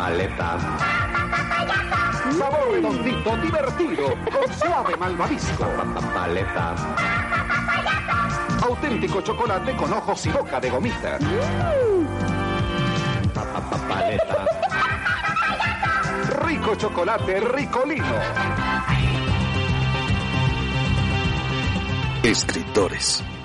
Paleta. Sabor redondito, divertido, con suave malvavisco. Paleta. Auténtico chocolate con ojos y boca de gomita. Paleta. Rico chocolate ricolino. Escritores.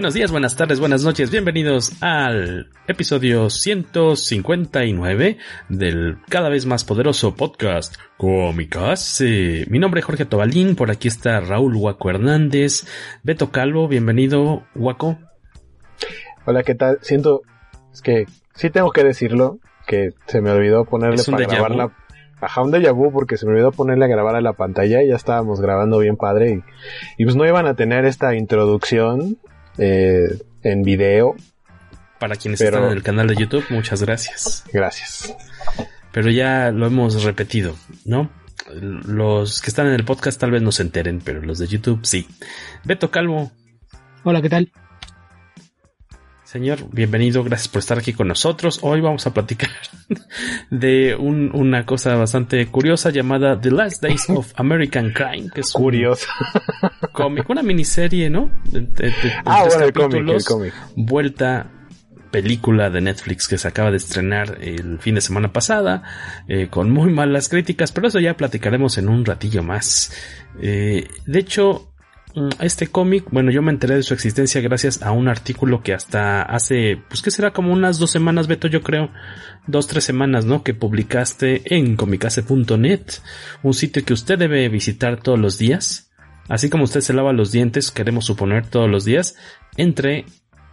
Buenos días, buenas tardes, buenas noches, bienvenidos al episodio 159 del cada vez más poderoso podcast Comicase. Mi nombre es Jorge Tobalín, por aquí está Raúl Huaco Hernández, Beto Calvo, bienvenido Huaco. Hola, ¿qué tal? Siento, es que sí tengo que decirlo, que se me olvidó ponerle para grabar la... Ajá, un déjà vu porque se me olvidó ponerle a grabar a la pantalla y ya estábamos grabando bien padre y, y pues no iban a tener esta introducción eh, en video. Para quienes están en el canal de YouTube, muchas gracias. Gracias. Pero ya lo hemos repetido, ¿no? Los que están en el podcast tal vez no se enteren, pero los de YouTube sí. Beto Calvo. Hola, ¿qué tal? Señor, bienvenido, gracias por estar aquí con nosotros. Hoy vamos a platicar de un, una cosa bastante curiosa llamada The Last Days of American Crime, que es curiosa. cómic, una miniserie, ¿no? De, de, de, ah, bueno, el cómic, el cómic. Vuelta película de Netflix que se acaba de estrenar el fin de semana pasada, eh, con muy malas críticas, pero eso ya platicaremos en un ratillo más. Eh, de hecho, este cómic, bueno, yo me enteré de su existencia gracias a un artículo que hasta hace, pues que será como unas dos semanas, Beto, yo creo, dos, tres semanas, ¿no? Que publicaste en comicase.net, un sitio que usted debe visitar todos los días. Así como usted se lava los dientes, queremos suponer todos los días, entre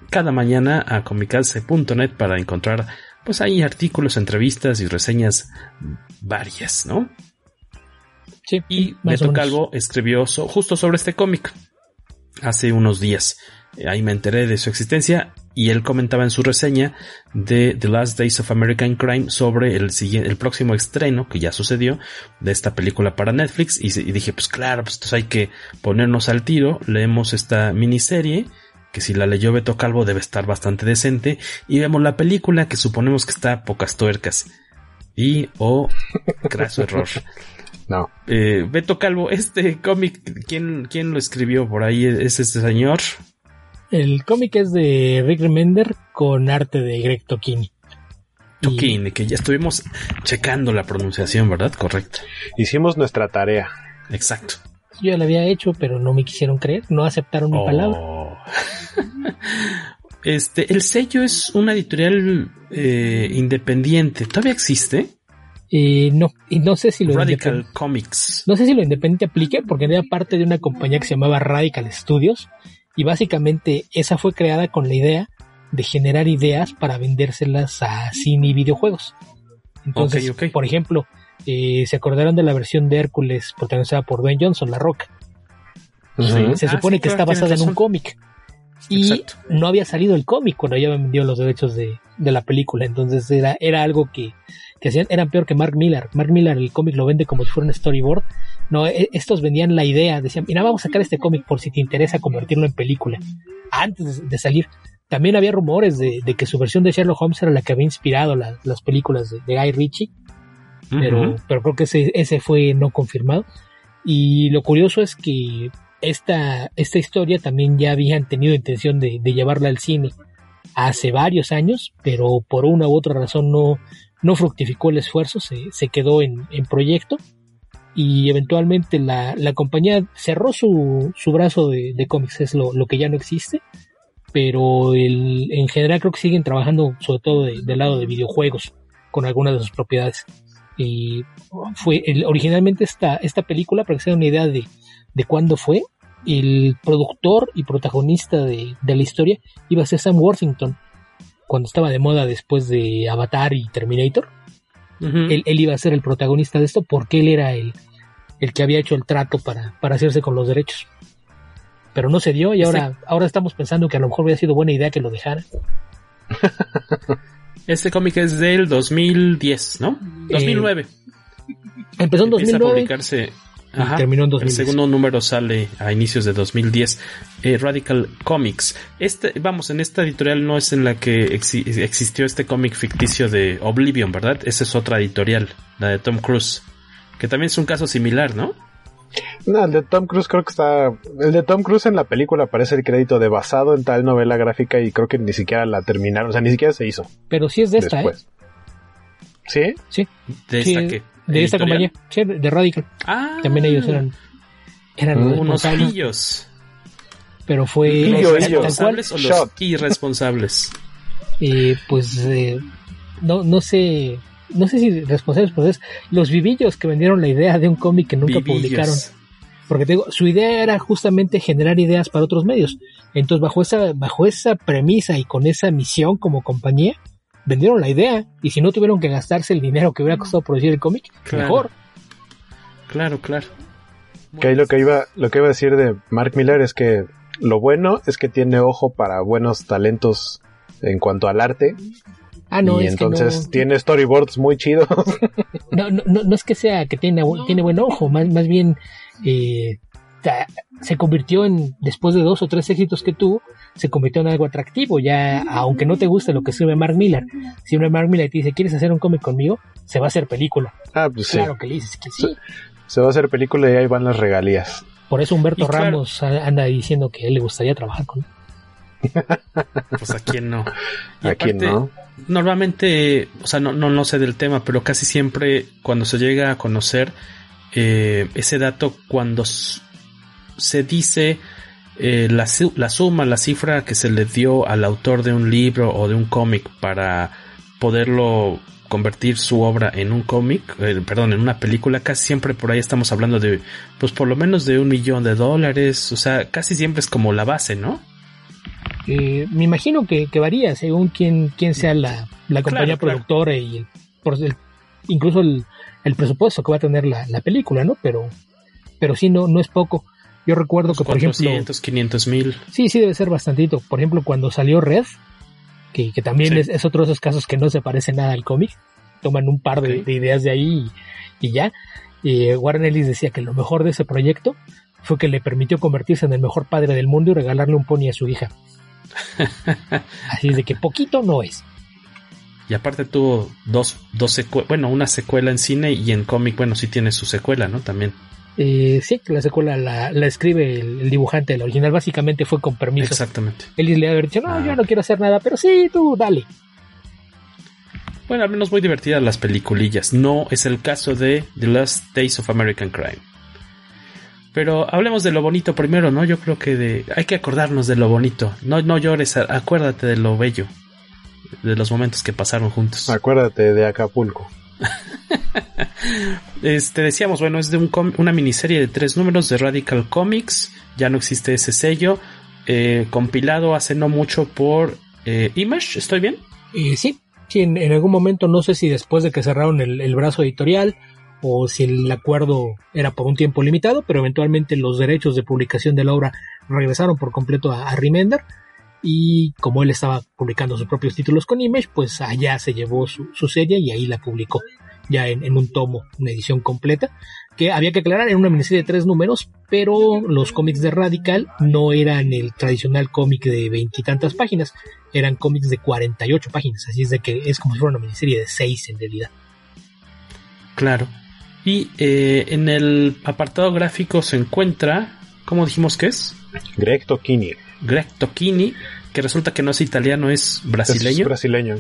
cada mañana a comicase.net para encontrar, pues ahí artículos, entrevistas y reseñas varias, ¿no? Sí, y Beto Calvo escribió so, justo sobre este cómic. Hace unos días. Ahí me enteré de su existencia y él comentaba en su reseña de The Last Days of American Crime sobre el, siguiente, el próximo estreno que ya sucedió de esta película para Netflix. Y, y dije pues claro, pues entonces hay que ponernos al tiro, leemos esta miniserie que si la leyó Beto Calvo debe estar bastante decente. Y vemos la película que suponemos que está a pocas tuercas. Y o oh, craso error. No. Eh, Beto Calvo, este cómic, ¿quién, ¿quién lo escribió por ahí? ¿Es este señor? El cómic es de Rick Remender con arte de Greg Tokini. Tokini, y... que ya estuvimos checando la pronunciación, ¿verdad? Correcto. Hicimos nuestra tarea. Exacto. Yo ya la había hecho, pero no me quisieron creer, no aceptaron mi oh. palabra. este, el sello es una editorial eh, independiente. ¿Todavía existe? Eh, no, y no sé si lo Radical Comics. No sé si lo independiente aplique porque era parte de una compañía que se llamaba Radical Studios y básicamente esa fue creada con la idea de generar ideas para vendérselas a cine y videojuegos. Entonces, okay, okay. por ejemplo, eh, se acordaron de la versión de Hércules protagonizada por Dwayne Johnson, La Roca. Uh -huh. Se supone ah, sí, que está basada en un cómic. Y Exacto. no había salido el cómic cuando ya vendió los derechos de, de, la película. Entonces era, era algo que, que hacían, eran peor que Mark Miller. Mark Miller el cómic lo vende como si fuera un storyboard. No, estos vendían la idea, decían, mira, vamos a sacar este cómic por si te interesa convertirlo en película. Antes de salir. también había rumores de, que su versión de Sherlock Holmes era la que había inspirado las películas de, Guy Ritchie, pero, pero creo que ese, ese fue no confirmado. Y lo curioso es que esta, esta historia también ya habían tenido intención de, llevarla al cine hace varios años, pero por una u otra razón no, no fructificó el esfuerzo, se, se quedó en, en, proyecto y eventualmente la, la compañía cerró su, su brazo de, de cómics, es lo, lo, que ya no existe, pero en general creo que siguen trabajando sobre todo del lado de videojuegos con algunas de sus propiedades. Y fue originalmente esta, esta película, para que se den una idea de, de cuándo fue, el productor y protagonista de, de, la historia iba a ser Sam Worthington, cuando estaba de moda después de Avatar y Terminator. él, él, iba a ser el protagonista de esto porque él era el, el que había hecho el trato para, para hacerse con los derechos. Pero no se dio y ahora, ahora estamos pensando que a lo mejor hubiera sido buena idea que lo dejara. Este cómic es del 2010, ¿no? 2009. Eh, empezó en 2009. a publicarse. Terminó en 2010. El segundo número sale a inicios de 2010. Eh, Radical Comics. Este, vamos, en esta editorial no es en la que existió este cómic ficticio de Oblivion, ¿verdad? Esa es otra editorial, la de Tom Cruise. Que también es un caso similar, ¿no? No, el de Tom Cruise creo que está. El de Tom Cruise en la película aparece el crédito de basado en tal novela gráfica y creo que ni siquiera la terminaron, o sea, ni siquiera se hizo. Pero sí es de esta, ¿eh? ¿Sí? Sí. ¿De esta qué? De esta compañía, sí, de Radical. Ah. También ellos eran. Eran unos pillos. Pero fue. ¿Responsables o los irresponsables? Eh, pues. Eh, no, no sé no sé si responsables, pero es los vivillos que vendieron la idea de un cómic que nunca publicaron. Porque te digo, su idea era justamente generar ideas para otros medios. Entonces, bajo esa, bajo esa premisa y con esa misión como compañía, vendieron la idea. Y si no tuvieron que gastarse el dinero que hubiera costado producir el cómic, mejor. Claro, claro. Que ahí lo que iba, lo que iba a decir de Mark Miller es que lo bueno es que tiene ojo para buenos talentos en cuanto al arte Ah, no, y entonces tiene storyboards muy chidos. No, no, no, es que sea que tiene, tiene buen ojo, más, más bien eh, se convirtió en, después de dos o tres éxitos que tuvo, se convirtió en algo atractivo. Ya, aunque no te guste lo que escribe Mark Miller, si Mark Miller te dice, ¿quieres hacer un cómic conmigo? Se va a hacer película. Ah, pues claro que le dices que sí. Se, va a hacer película y ahí van las regalías. Por eso Humberto Ramos anda diciendo que él le gustaría trabajar con él. Pues a quién no. a quién no. Normalmente, o sea, no, no, no, sé del tema, pero casi siempre cuando se llega a conocer eh, ese dato, cuando se dice eh, la, la suma, la cifra que se le dio al autor de un libro o de un cómic para poderlo convertir su obra en un cómic, eh, perdón, en una película, casi siempre por ahí estamos hablando de, pues por lo menos de un millón de dólares, o sea, casi siempre es como la base, ¿no? Eh, me imagino que, varía según quién, quién sea la, compañía productora y el, por incluso el, presupuesto que va a tener la, película, ¿no? Pero, pero sí, no, no es poco. Yo recuerdo que, por ejemplo. 500 mil. Sí, sí, debe ser bastantito. Por ejemplo, cuando salió Red, que, también es, otro de esos casos que no se parece nada al cómic, toman un par de, ideas de ahí y, ya. y Warren Ellis decía que lo mejor de ese proyecto fue que le permitió convertirse en el mejor padre del mundo y regalarle un pony a su hija. Así de que poquito no es. Y aparte tuvo dos, dos secuelas, bueno, una secuela en cine y en cómic, bueno, sí tiene su secuela, ¿no? También. Eh, sí, la secuela la, escribe el, dibujante del original, básicamente fue con permiso. Exactamente. Él le había dicho, no, yo ah. no quiero hacer nada, pero sí, tú, dale. Bueno, al menos muy divertidas las peliculillas. No es el caso de The Last Days of American Crime. Pero hablemos de lo bonito primero, ¿no? Yo creo que de, hay que acordarnos de lo bonito. No, no llores, acuérdate de lo bello. De los momentos que pasaron juntos. Acuérdate de Acapulco. este decíamos, bueno, es de un una miniserie de tres números de Radical Comics. Ya no existe ese sello. Eh, compilado hace no mucho por eh, Image, ¿estoy bien? Eh, sí, sí en, algún momento, no sé si después de que cerraron el brazo editorial o si el acuerdo era por un tiempo limitado, pero eventualmente los derechos de publicación de la obra regresaron por completo a, Remender y como él estaba publicando sus propios títulos con Image, pues allá se llevó su, serie y ahí la publicó ya en, un tomo, una edición completa. que había que aclarar, era una miniserie de tres números, pero los cómics de Radical no eran el tradicional cómic de veintitantas páginas, eran cómics de 48 páginas, así es de que es como si fuera una miniserie de seis en realidad. Claro. Y eh, en el apartado gráfico se encuentra, ¿cómo dijimos que es? Greg Tocchini. Greg Tocchini, que resulta que no es italiano, es brasileño. Es brasileño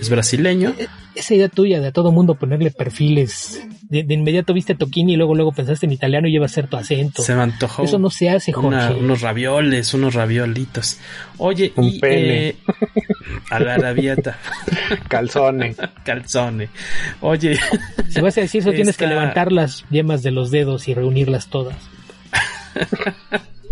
es brasileño. E-, esa idea tuya de a todo mundo ponerle perfiles. De, inmediato viste Toquini y luego luego pensaste en italiano y lleva a ser tu acento. Se me antojó. Eso no se hace, Jorge. unos ravioles, unos raviolitos. Oye, Un y pene. Eh, a la rabieta. Calzone. Calzone. Oye. Si vas a decir eso, tienes que levantar las yemas de los dedos y reunirlas todas.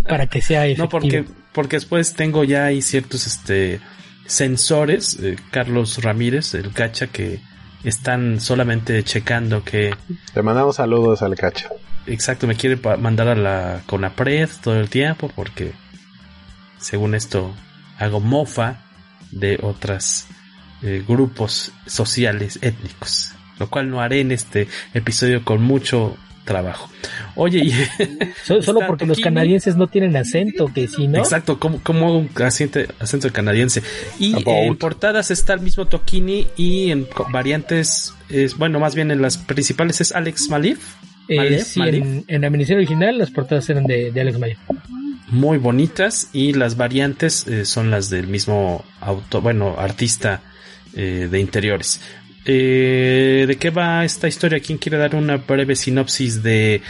para que sea efectivo. No, porque, porque después tengo ya ahí ciertos, este, sensores, eh, Carlos Ramírez, el cacha, que están solamente checando que... Le mandamos saludos al cacha. Exacto, me quiere mandar a la Conapred todo el tiempo porque según esto hago mofa de otros eh, grupos sociales étnicos, lo cual no haré en este episodio con mucho trabajo. Oye, y solo, porque los canadienses no tienen acento, que si no. Exacto, como, como un acento, acento canadiense. Y en portadas está el mismo Tokini y en variantes, es, bueno, más bien en las principales es Alex Malif. Eh, En, la miniserie original las portadas eran de, Alex Malif. Muy bonitas y las variantes eh, son las del mismo auto, bueno, artista eh, de interiores. Eh, ¿De qué va esta historia? ¿Quién quiere dar una breve sinopsis de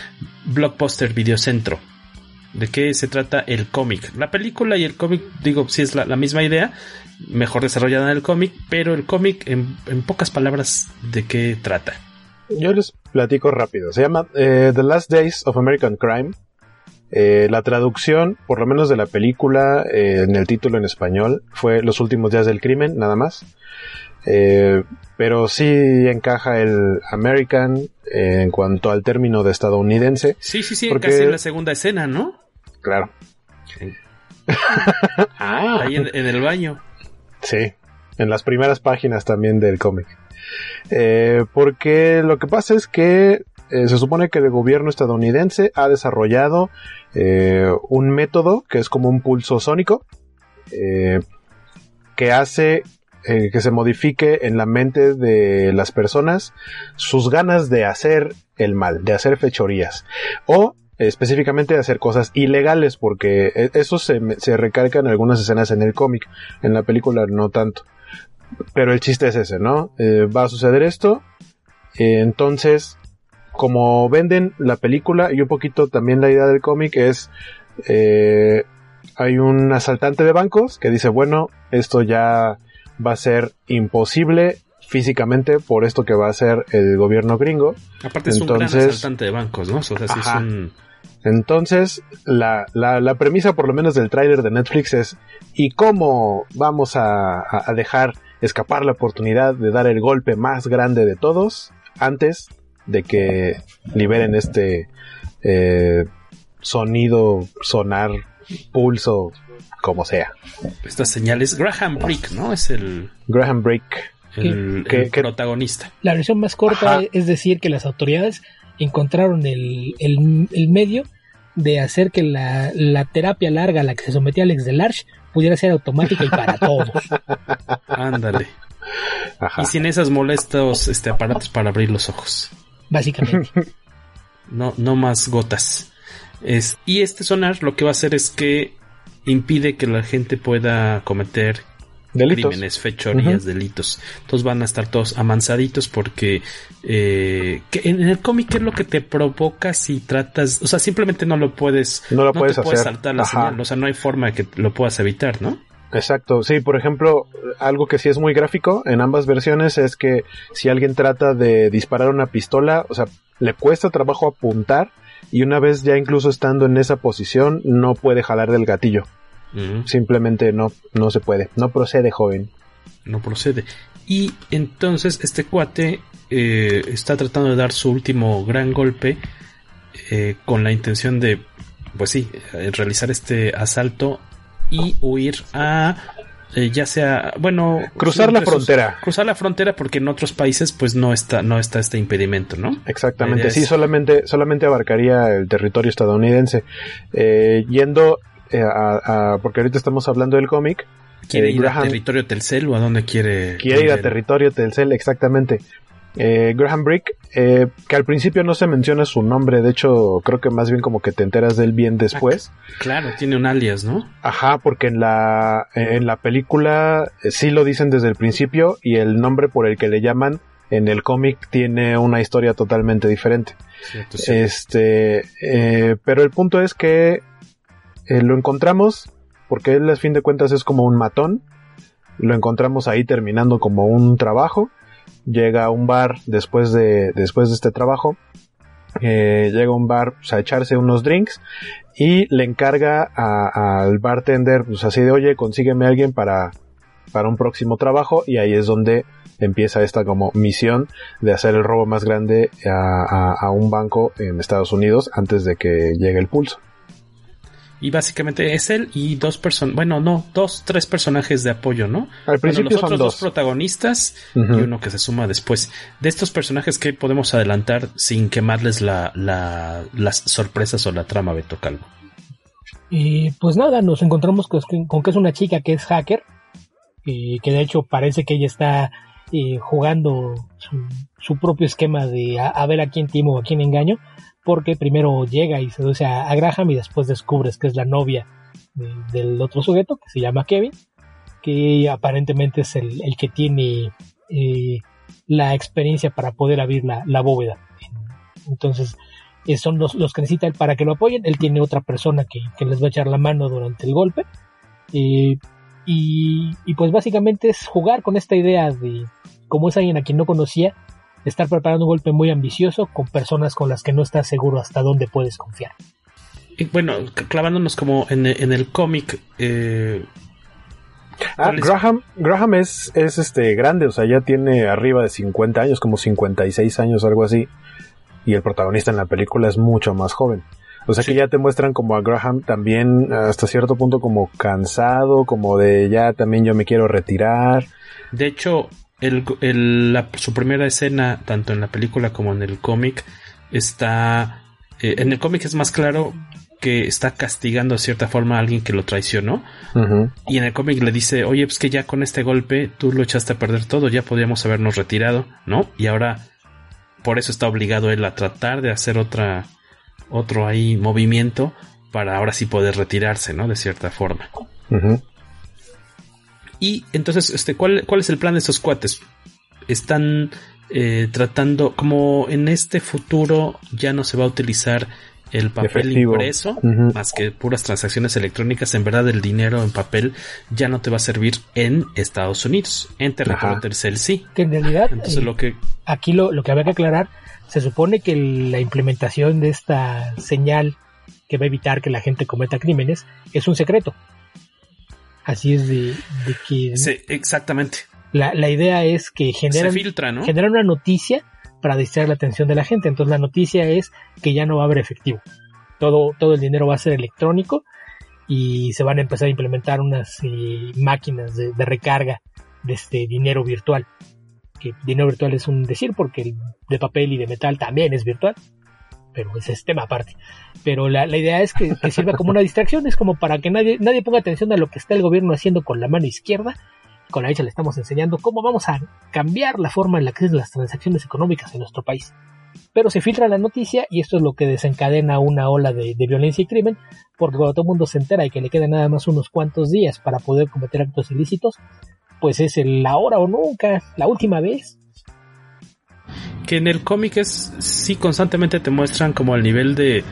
Blockbuster Videocentro? ¿De qué se trata el cómic? La película y el cómic, digo, si es la, misma idea, mejor desarrollada en el cómic, pero el cómic, en, pocas palabras, ¿de qué trata? Yo les platico rápido. Se llama eh, The Last Days of American Crime. Eh, la traducción, por lo menos de la película, en el título en español, fue Los últimos días del crimen, nada más. Eh, pero sí encaja el American en cuanto al término de estadounidense. Sí, sí, sí, casi en la segunda escena, ¿no? Claro. ah. Ahí en, el baño. Sí, en las primeras páginas también del cómic. Eh, porque lo que pasa es que eh, se supone que el gobierno estadounidense ha desarrollado un método que es como un pulso sónico que hace eh, que se modifique en la mente de las personas sus ganas de hacer el mal, de hacer fechorías. O específicamente de hacer cosas ilegales, porque e, eso se, se recalca en algunas escenas en el cómic, en la película no tanto. Pero el chiste es ese, ¿no? Eh, va a suceder esto, eh, entonces, como venden la película y un poquito también la idea del cómic es, hay un asaltante de bancos que dice, bueno, esto ya va a ser imposible físicamente por esto que va a ser el gobierno gringo. Aparte es Entonces, un gran asaltante de bancos, ¿no? Entonces, la, la, premisa por lo menos del tráiler de Netflix es ¿y cómo vamos a, dejar escapar la oportunidad de dar el golpe más grande de todos antes de que liberen este eh, sonido, sonar, pulso como sea. Estas señales, Graham Brick, ¿no? Es el... Graham Brick. El, protagonista. La versión más corta es decir que las autoridades encontraron el, medio de hacer que la, terapia larga a la que se sometía Alex Delarge pudiera ser automática y para todos. Ándale. Y sin esos molestos este, aparatos para abrir los ojos. Básicamente. No, no más gotas. Es, y este sonar lo que va a hacer es que impide que la gente pueda cometer delitos. crímenes, fechorías, delitos. Entonces van a estar todos amansaditos porque eh, que en el cómic ¿qué es lo que te provoca si tratas, o sea, simplemente no lo puedes, no lo puedes, hacer. saltar la señal, o sea, no hay forma de que lo puedas evitar, ¿no? Exacto, sí, por ejemplo, algo que sí es muy gráfico en ambas versiones es que si alguien trata de disparar una pistola, o sea, le cuesta trabajo apuntar y una vez ya incluso estando en esa posición no puede jalar del gatillo. Simplemente no, no se puede, no procede, joven. No procede. Y entonces este cuate eh, está tratando de dar su último gran golpe eh, con la intención de, pues sí, eh, realizar este asalto y huir a eh, ya sea, bueno, cruzar la frontera. Cruzar la frontera porque en otros países pues no está no está este impedimento, ¿no? Exactamente, sí, solamente solamente abarcaría el territorio estadounidense. Eh, yendo eh, a, porque ahorita estamos hablando del cómic. ¿Quiere ir a territorio Telcel o a dónde quiere? Quiere ir a territorio Telcel, exactamente. Eh, Graham Brick, eh, que al principio no se menciona su nombre, de hecho creo que más bien como que te enteras de él bien después. claro, tiene un alias, ¿no? Ajá, porque en la, en la película eh, sí lo dicen desde el principio y el nombre por el que le llaman en el cómic tiene una historia totalmente diferente. Este, pero el punto es que lo encontramos porque él a fin de cuentas es como un matón. Lo encontramos ahí terminando como un trabajo llega a un bar después de, después de este trabajo, eh, llega a un bar pues, a echarse unos drinks y le encarga al bartender, pues así de, oye, consígueme a alguien para, para un próximo trabajo y ahí es donde empieza esta como misión de hacer el robo más grande a un banco en Estados Unidos antes de que llegue el pulso. Y básicamente es él y dos personas, bueno, no, dos, tres personajes de apoyo, ¿no? Al principio los otros dos. protagonistas y uno que se suma después. De estos personajes, ¿qué podemos adelantar sin quemarles la, la, las sorpresas o la trama, Beto Calvo? Y pues nada, nos encontramos con, que es una chica que es hacker, y que de hecho parece que ella está eh, jugando su, propio esquema de a, ver a quién timo o a quién engaño, porque primero llega y seduce a, Graham y después descubres que es la novia del otro sujeto, que se llama Kevin, que aparentemente es el, que tiene eh, la experiencia para poder abrir la, bóveda. Entonces, eh, son los, los, que necesita él para que lo apoyen. Él tiene otra persona que, les va a echar la mano durante el golpe. Eh, y, y, pues básicamente es jugar con esta idea de, como es alguien a quien no conocía, estar preparando un golpe muy ambicioso con personas con las que no estás seguro hasta dónde puedes confiar. Y bueno, clavándonos como en, el cómic. Eh, ah, Graham, Graham es, es este grande, o sea, ya tiene arriba de 50 años, como 56 años, algo así. Y el protagonista en la película es mucho más joven. O sea que ya te muestran como a Graham también hasta cierto punto como cansado, como de ya también yo me quiero retirar. De hecho, el, su primera escena, tanto en la película como en el cómic, está... Eh, en el cómic es más claro que está castigando de cierta forma a alguien que lo traicionó. Y en el cómic le dice, oye, pues que ya con este golpe tú lo echaste a perder todo, ya podríamos habernos retirado, ¿no? Y ahora por eso está obligado él a tratar de hacer otra, otro ahí movimiento para ahora sí poder retirarse, ¿no? De cierta forma. Y entonces, este, ¿cuál, ¿cuál es el plan de estos cuates? Están eh, tratando, como en este futuro ya no se va a utilizar el papel impreso, más que puras transacciones electrónicas, en verdad el dinero en papel ya no te va a servir en Estados Unidos, en territorio tercel sí. Que en realidad, Entonces, eh, lo que... aquí lo, lo que había que aclarar, se supone que la implementación de esta señal que va a evitar que la gente cometa crímenes es un secreto. Así es de, que... Sí, exactamente. La, la idea es que generan, generan una noticia para distraer la atención de la gente. Entonces la noticia es que ya no va a haber efectivo. Todo, todo el dinero va a ser electrónico y se van a empezar a implementar unas eh, máquinas de, de, recarga de este dinero virtual. Que dinero virtual es un decir porque el de papel y de metal también es virtual pero ese es tema aparte. Pero la, idea es que, sirva como una distracción, es como para que nadie, nadie ponga atención a lo que está el gobierno haciendo con la mano izquierda. Con la derecha le estamos enseñando cómo vamos a cambiar la forma en la que es las transacciones económicas en nuestro país. Pero se filtra la noticia y esto es lo que desencadena una ola de, violencia y crimen, porque cuando todo el mundo se entera y que le quedan nada más unos cuantos días para poder cometer actos ilícitos, pues es la hora o nunca, la última vez, que en el cómic es sí constantemente te muestran como el nivel de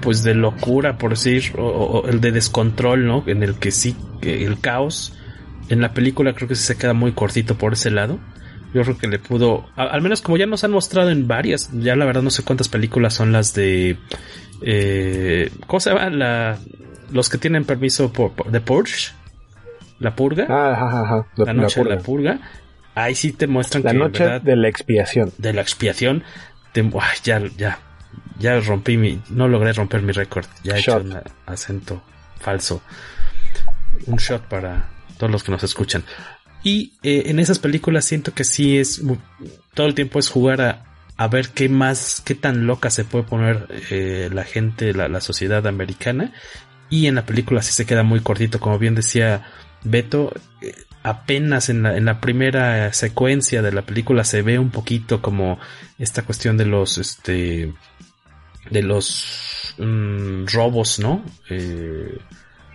pues de locura por decir o, el de descontrol no en el que sí el caos. En la película creo que se queda muy cortito por ese lado. Yo creo que le pudo al menos como ya nos han mostrado en varias ya la verdad no sé cuántas películas son las de eh, cómo se llama la los que tienen permiso por, de Porsche la purga. Ah, la, noche de la purga ahí sí te muestran la que noche de la expiación. De la expiación, ya, ya, ya rompí mi, no logré romper mi récord, ya he hecho un acento falso. Un shot para todos los que nos escuchan. Y eh, en esas películas siento que sí es todo el tiempo es jugar a, a ver qué más, qué tan loca se puede poner eh, la gente, la, la, sociedad americana. Y en la película sí se queda muy cortito, como bien decía Beto, eh, apenas en la, en la primera secuencia de la película se ve un poquito como esta cuestión de los, este, de los mm, robos, ¿no? Eh,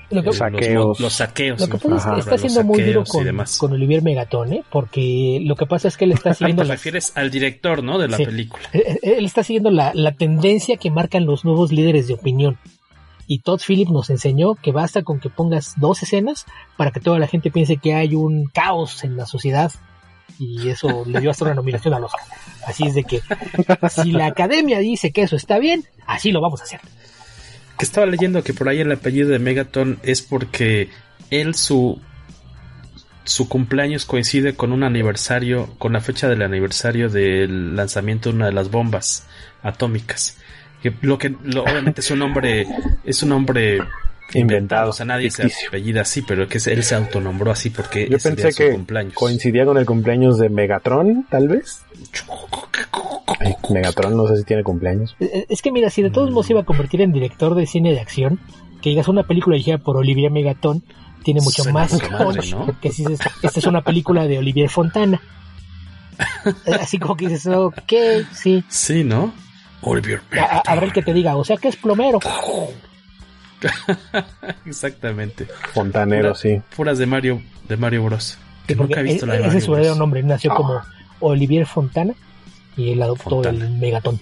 los saqueos. Los, saqueos. Lo que pasa es que está siendo muy duro con, con, Olivier Megatón, ¿eh? porque lo que pasa es que él está siguiendo. Te refieres al director, ¿no? De la película. Eh, eh, él está siguiendo la, la tendencia que marcan los nuevos líderes de opinión. Y Todd Phillips nos enseñó que basta con que pongas dos escenas para que toda la gente piense que hay un caos en la sociedad. Y eso le dio hasta una nominación a los Así es de que si la academia dice que eso está bien, así lo vamos a hacer que estaba leyendo que por ahí el apellido de Megaton es porque él su su cumpleaños coincide con un aniversario, con la fecha del aniversario del lanzamiento de una de las bombas atómicas. Que lo que obviamente es un nombre es un nombre inventado, o sea, nadie se apellida así, pero que él se autonombró así porque yo pensé que coincidía con el cumpleaños de Megatron, tal vez. Megatron no sé si tiene cumpleaños. Eh, eh, es que mira, si de todos modos iba a convertir en director de cine de acción, que digas una película dirigida por Olivier Megatón, tiene mucho más punch que si esta es una película de Olivier Fontana. Eh, así como que dices, ok, sí. Sí, ¿no? Olivier Habrá el que te diga, o sea que es plomero. Exactamente. Fontanero, sí. Puras de Mario, de Mario Bros. Que nunca he visto la de Ese es su verdadero nombre, nació como Olivier Fontana y él adoptó el Megatón.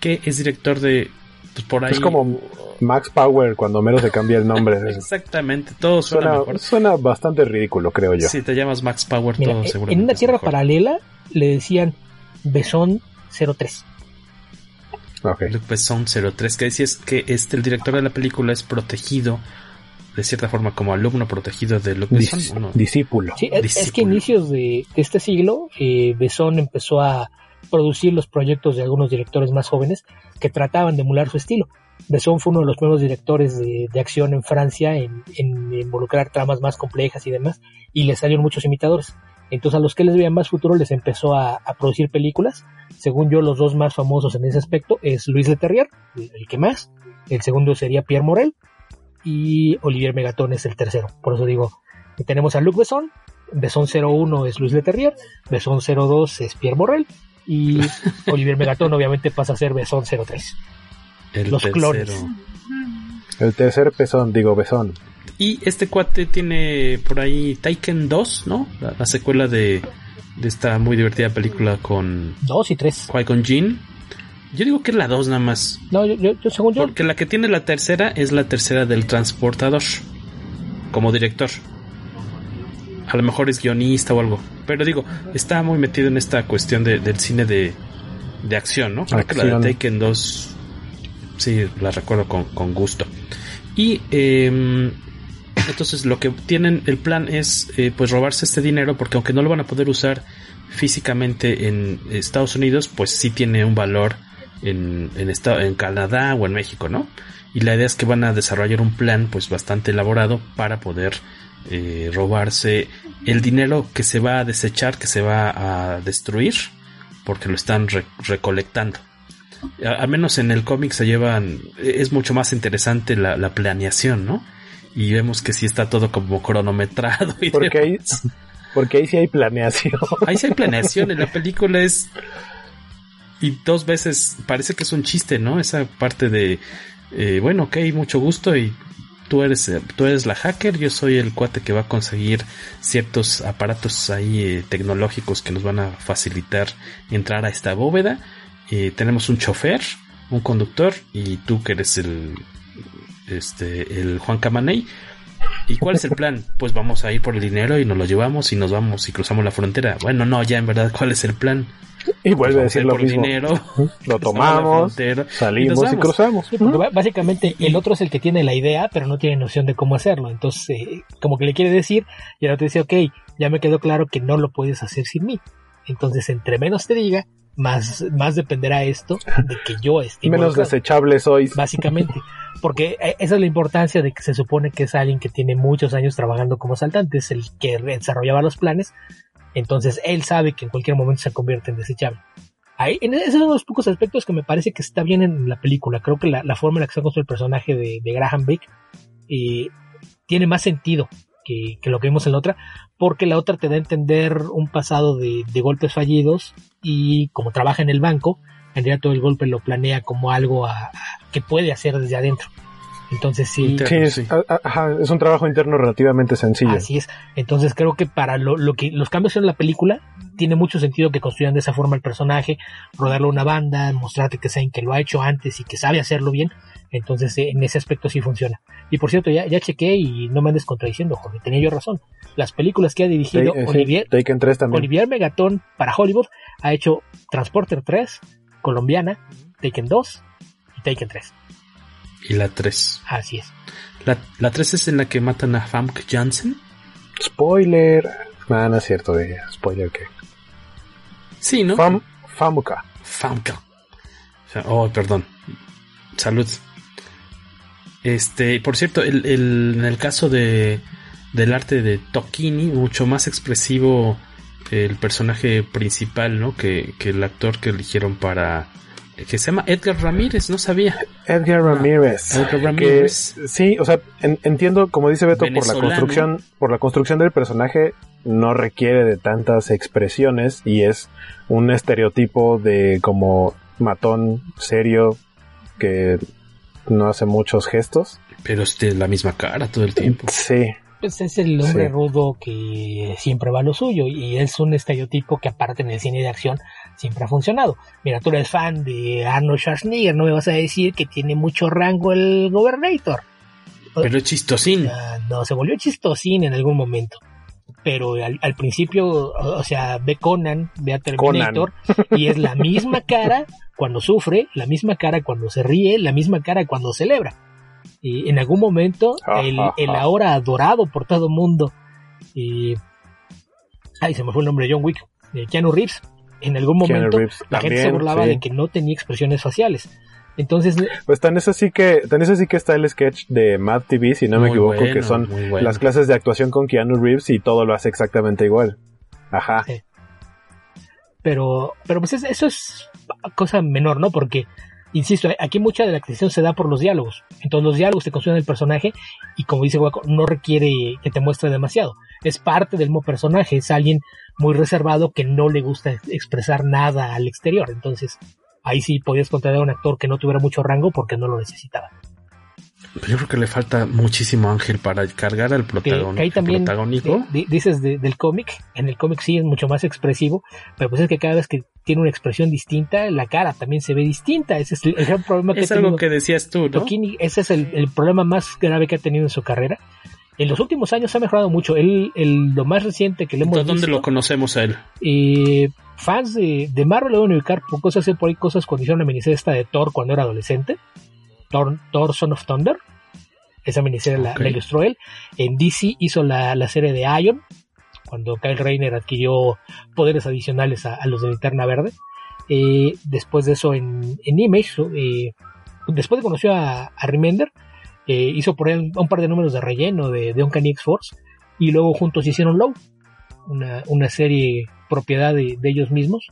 Que es director de. Pues por ahí. Es como Max Power cuando menos se cambia el nombre. Exactamente, todo suena, suena, bastante ridículo, creo yo. Si te llamas Max Power, todo eh, seguro. En una tierra paralela le decían Besón 03. Okay. Luc Besson 03, que decías que este, el director de la película es protegido de cierta forma como alumno protegido de Luc Besson. Discípulo. Sí, es, que a inicios de, este siglo, eh, Besson empezó a producir los proyectos de algunos directores más jóvenes que trataban de emular su estilo. Besson fue uno de los primeros directores de, acción en Francia en, en, involucrar tramas más complejas y demás, y le salieron muchos imitadores. Entonces a los que les veían más futuro les empezó a, producir películas. Según yo, los dos más famosos en ese aspecto es Luis Leterrier, el que más. El segundo sería Pierre Morel. Y Olivier Megatón es el tercero. Por eso digo, tenemos a Luc Besson. Besson 01 es Luis Leterrier. Besson 02 es Pierre Morel. Y Olivier Megatón obviamente pasa a ser Besson 03. los clones. El tercer pezón, digo Besón. Y este cuate tiene por ahí Taken 2, ¿no? La, secuela de, de, esta muy divertida película con... 2 y 3. Con Jean. Yo digo que es la 2 nada más. No, yo, yo, según yo... Porque la que tiene la tercera es la tercera del transportador. Como director. A lo mejor es guionista o algo. Pero digo, está muy metido en esta cuestión de, del cine de, de acción, ¿no? Creo que la de Taken 2... Sí, la recuerdo con, con gusto. Y... Eh, entonces lo que tienen el plan es eh, pues robarse este dinero porque aunque no lo van a poder usar físicamente en Estados Unidos, pues sí tiene un valor en, en, en Canadá o en México, ¿no? Y la idea es que van a desarrollar un plan pues bastante elaborado para poder eh, robarse el dinero que se va a desechar, que se va a destruir, porque lo están recolectando. Al menos en el cómic se llevan, es mucho más interesante la planeación, ¿no? Y vemos que sí está todo como cronometrado. Y porque, ahí, porque ahí sí hay planeación. Ahí sí hay planeación. En la película es. Y dos veces parece que es un chiste, ¿no? Esa parte de. Eh, bueno, ok, mucho gusto y tú eres, tú eres la hacker, yo soy el cuate que va a conseguir ciertos aparatos ahí eh, tecnológicos que nos van a facilitar entrar a esta bóveda. Eh, tenemos un chofer, un conductor y tú que eres el, este, el Juan Camaney. ¿Y cuál es el plan? Pues vamos a ir por el dinero y nos lo llevamos y nos vamos y cruzamos la frontera. Bueno, no, ya en verdad, ¿cuál es el plan? Y vuelve a decir lo mismo. Dinero, lo tomamos, salimos y, cruzamos. básicamente el otro es el que tiene la idea, pero no tiene noción de cómo hacerlo. Entonces, eh, como que le quiere decir, y el otro dice, ok, ya me quedó claro que no lo puedes hacer sin mí. Entonces, entre menos te diga, más, más dependerá esto de que yo esté. Menos desechable sois. Básicamente. porque eh, esa es la importancia de que se supone que es alguien que tiene muchos años trabajando como asaltante, es el que desarrollaba los planes, entonces él sabe que en cualquier momento se convierte en desechable. Ahí, en esos son los pocos aspectos que me parece que está bien en la película. Creo que la, forma en la que se construido el personaje de, Graham Vick eh, tiene más sentido que, lo que vimos en la otra, porque la otra te da a entender un pasado de, de golpes fallidos y como trabaja en el banco, en realidad todo el golpe lo planea como algo a, que puede hacer desde adentro. Entonces sí. es, un trabajo interno relativamente sencillo. Así es. Entonces creo que para lo, que los cambios en la película tiene mucho sentido que construyan de esa forma el personaje, rodarlo una banda, mostrarte que saben que lo ha hecho antes y que sabe hacerlo bien. Entonces eh, en ese aspecto sí funciona. Y por cierto, ya, ya chequé y no me andes contradiciendo, Jorge, tenía yo razón. Las películas que ha dirigido eh, Olivier, Olivier Megatón para Hollywood ha hecho Transporter 3, Colombiana, Taken 2 y Taken 3. Y la 3. Así es. La, la 3 es en la que matan a Famke Janssen. Spoiler. Ah, no, es cierto, de spoiler que. Sí, ¿no? Fam, Famuka. Famka. Oh, perdón. Salud. Este, por cierto, el, el, en el caso de del arte de Tokini, mucho más expresivo el personaje principal, ¿no? Que, que el actor que eligieron para que se llama Edgar Ramírez, no sabía. Edgar Ramírez. Edgar Ramírez. sí, o sea, entiendo, como dice Beto, por la construcción, por la construcción del personaje no requiere de tantas expresiones y es un estereotipo de como matón serio que no hace muchos gestos. Pero es de la misma cara todo el tiempo. Sí. Pues es el hombre rudo que siempre va a lo suyo y es un estereotipo que aparte en el cine de acción siempre ha funcionado. Mira, tú eres fan de Arnold Schwarzenegger, no me vas a decir que tiene mucho rango el Gobernator. Pero chistosín. No, se volvió chistosín en algún momento. Pero al, principio, o sea, ve Conan, ve a Terminator, y es la misma cara cuando sufre, la misma cara cuando se ríe, la misma cara cuando celebra. Y en algún momento, el, el ahora adorado por todo el mundo, y, ay, se me fue el nombre de John Wick, de Keanu Reeves, en algún momento la gente se burlaba de que no tenía expresiones faciales. Entonces, pues tan es así que, tan es así que está el sketch de Mad TV, si no me equivoco, que son las clases de actuación con Keanu Reeves y todo lo hace exactamente igual. Ajá. Pero, pero pues eso es cosa menor, ¿no? Porque, insisto, aquí mucha de la actuación se da por los diálogos. Entonces los diálogos te construyen el personaje y como dice Guaco, no requiere que te muestre demasiado. Es parte del mismo personaje, es alguien muy reservado que no le gusta expresar nada al exterior. Entonces, ahí sí podías contratar a un actor que no tuviera mucho rango porque no lo necesitaba. Yo creo que le falta muchísimo Ángel para cargar al protagonista. también protagónico. dices del cómic, en el cómic sí es mucho más expresivo, pero pues es que cada vez que tiene una expresión distinta, la cara también se ve distinta. Ese es el, gran problema que es algo que decías tú, ¿no? ese es el, el, problema más grave que ha tenido en su carrera, en los últimos años ha mejorado mucho. El, el, lo más reciente que le hemos ¿Dónde lo conocemos a él? Eh, fans de, de Marvel le van a ubicar por cosas, por ahí cosas cuando hicieron la miniserie esta de Thor cuando era adolescente. Thor, Thor Son of Thunder. Esa miniserie la, ilustró él. En DC hizo la, la, serie de Ion, cuando Kyle Rayner adquirió poderes adicionales a, los de Linterna Verde. Eh, después de eso en, en Image, eh, después de conoció a, a Remender, eh, hizo por él un par de números de relleno de, de Uncanny X-Force y luego juntos hicieron Low, una, una serie propiedad de, ellos mismos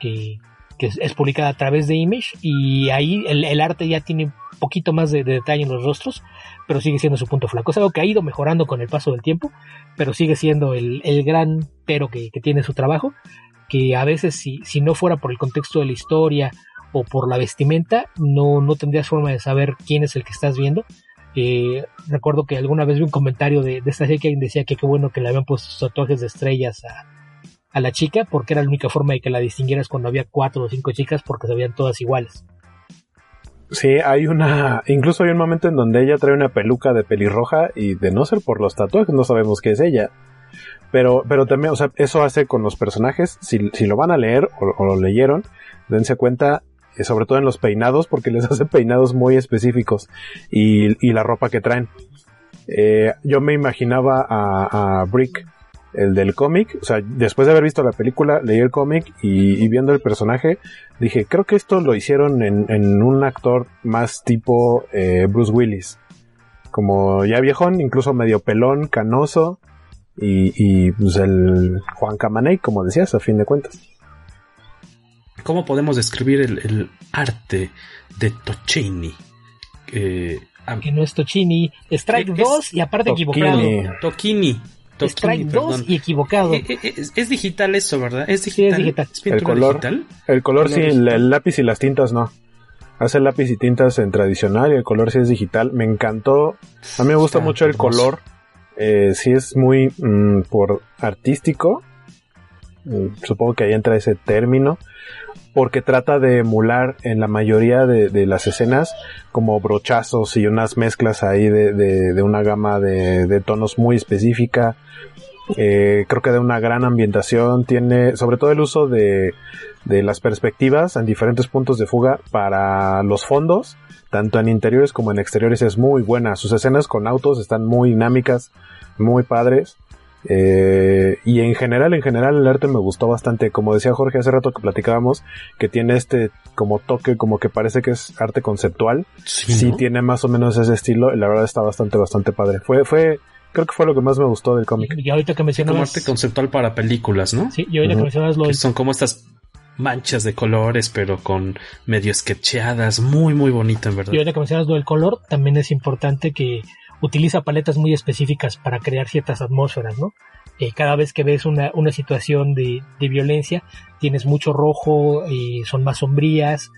que, que, es publicada a través de Image y ahí el, el arte ya tiene poquito más de, detalle en los rostros, pero sigue siendo su punto flaco. Es algo que ha ido mejorando con el paso del tiempo, pero sigue siendo el, el gran pero que, tiene su trabajo, que a veces si, si no fuera por el contexto de la historia o por la vestimenta, no, no tendrías forma de saber quién es el que estás viendo. Eh, recuerdo que alguna vez vi un comentario de, esta serie que decía que qué bueno que le habían puesto tatuajes de estrellas a, a, la chica, porque era la única forma de que la distinguieras cuando había cuatro o cinco chicas, porque se veían todas iguales. Sí, hay una, incluso hay un momento en donde ella trae una peluca de pelirroja y de no ser por los tatuajes no sabemos qué es ella. Pero, pero también, o sea, eso hace con los personajes, si, si lo van a leer o, o lo leyeron, dense cuenta eh, sobre todo en los peinados, porque les hace peinados muy específicos y, la ropa que traen. Eh, yo me imaginaba a, Brick el del cómic, o sea, después de haber visto la película, leí el cómic y, viendo el personaje, dije, creo que esto lo hicieron en, un actor más tipo eh, Bruce Willis, como ya viejón, incluso medio pelón, canoso, y, y pues el Juan Camaney, como decías, a fin de cuentas. ¿Cómo podemos describir el, arte de Tocini? Eh, que no es Tocini, Strike 2 y aparte equivocado. Strike 2 y equivocado. Eh, eh, es, digital eso, ¿verdad? Es digital. el color, El color sí, el, lápiz y las tintas no. Hace lápiz y tintas en tradicional y el color sí es digital. Me encantó. A mí me gusta mucho el color. Eh, sí es muy mm, por artístico. Mm, supongo que ahí entra ese término porque trata de emular en la mayoría de, las escenas como brochazos y unas mezclas ahí de, una gama de, tonos muy específica. Eh, creo que de una gran ambientación, tiene sobre todo el uso de, las perspectivas en diferentes puntos de fuga para los fondos, tanto en interiores como en exteriores es muy buena. Sus escenas con autos están muy dinámicas, muy padres. Eh, y en general, en general el arte me gustó bastante. Como decía Jorge hace rato que platicábamos, que tiene este como toque, como que parece que es arte conceptual. Sí, tiene más o menos ese estilo. Y la verdad está bastante, bastante padre. Fue, fue, creo que fue lo que más me gustó del cómic. Y ahorita que mencionabas... Como arte conceptual para películas, ¿no? Sí, y ahorita que mencionabas lo... Que son como estas manchas de colores, pero con medio sketcheadas, muy, muy bonito en verdad. Y ahorita que mencionabas lo del color, también es importante que utiliza paletas muy específicas para crear ciertas atmósferas, ¿no? Eh, cada vez que ves una, una situación de, de, violencia, tienes mucho rojo, y son más sombrías,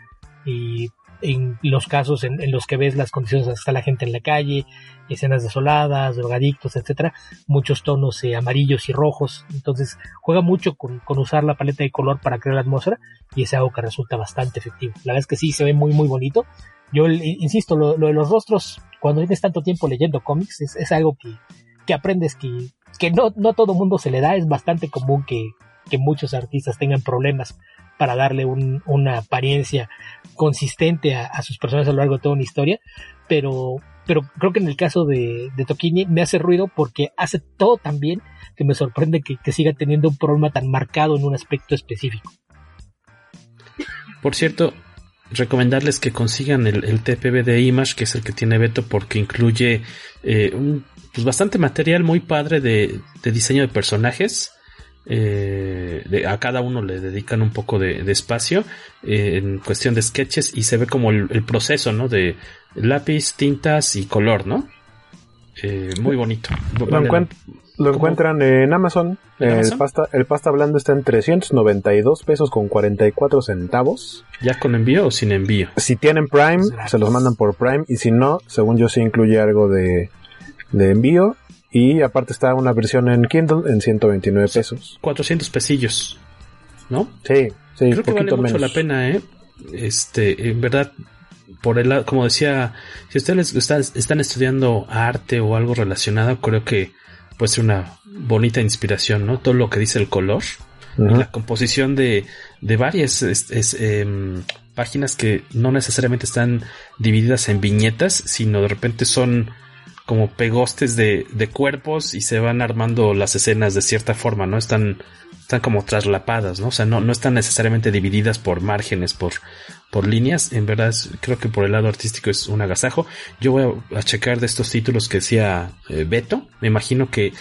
y en los casos en, los que ves las condiciones en que está la gente en la calle, escenas desoladas, drogadictos, etcétera, muchos tonos eh, amarillos y rojos. Entonces juega mucho con, con, usar la paleta de color para crear la atmósfera y es algo que resulta bastante efectivo. La verdad es que sí se ve muy muy bonito. Yo insisto, lo, lo de los rostros cuando tienes tanto tiempo leyendo cómics, es, algo que, que, aprendes que, que no, no todo mundo se le da, es bastante común que, que muchos artistas tengan problemas para darle un, una apariencia consistente a, sus personajes a lo largo de toda una historia, pero, pero creo que en el caso de, de Tokini me hace ruido porque hace todo tan bien que me sorprende que, que siga teniendo un problema tan marcado en un aspecto específico. Por cierto, recomendarles que consigan el, el, TPB de Image, que es el que tiene Beto, porque incluye eh, un, pues bastante material muy padre de, de diseño de personajes. Eh, de, a cada uno le dedican un poco de, espacio eh, en cuestión de sketches y se ve como el, proceso, ¿no? De lápiz, tintas y color, ¿no? muy bonito. Encuentran en Amazon. El, pasta, el pasta blando está en 392 pesos con 44 centavos. ¿Ya con envío o sin envío? Si tienen Prime, se los mandan por Prime. Y si no, según yo sí incluye algo de, de envío. Y aparte está una versión en Kindle en 129 pesos. 400 pesillos. ¿No? Sí, sí. Creo que vale mucho la pena, ¿eh? Este, en verdad, por el como decía, si ustedes están estudiando arte o algo relacionado, creo que puede ser una bonita inspiración, ¿no? Todo lo que dice el color. la composición de, de varias em, páginas que no necesariamente están divididas en viñetas, sino de repente son como pegostes de, de cuerpos y se van armando las escenas de cierta forma, ¿no? Están, están como traslapadas, ¿no? O sea, no, no están necesariamente divididas por márgenes, por, por líneas. En verdad, creo que por el lado artístico es un agasajo. Yo voy a, checar de estos títulos que decía eh, Beto. Me imagino que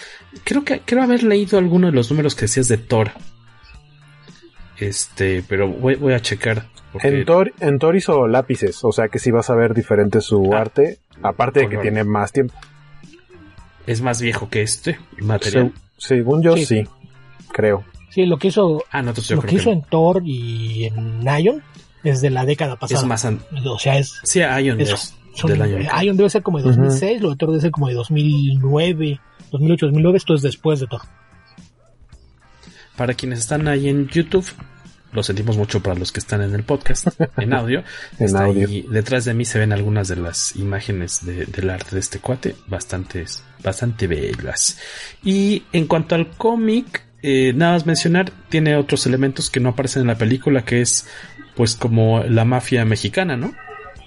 creo que creo haber leído alguno de los números que decías de Thor. Este, pero voy, voy a checar. En Thor, en Thor hizo lápices, o sea que sí vas a ver diferente su ah, arte, aparte de que tiene más tiempo. Es más viejo que este material. según yo sí. creo. Sí, lo que hizo, ah, no, lo que hizo en Thor y en Ion es de la década pasada. Es más O sea, es. Sí, Ion es, del año. Ion debe ser como de 2006, lo de Thor debe ser como de 2009, 2008, 2009. Esto es después de Thor. Para quienes están ahí en YouTube, lo sentimos mucho para los que están en el podcast, en audio. en audio. detrás de mí se ven algunas de las imágenes del arte de este cuate, bastantes, bastante bellas. Y en cuanto al cómic, eh, nada más mencionar, tiene otros elementos que no aparecen en la película, que es pues como la mafia mexicana, ¿no?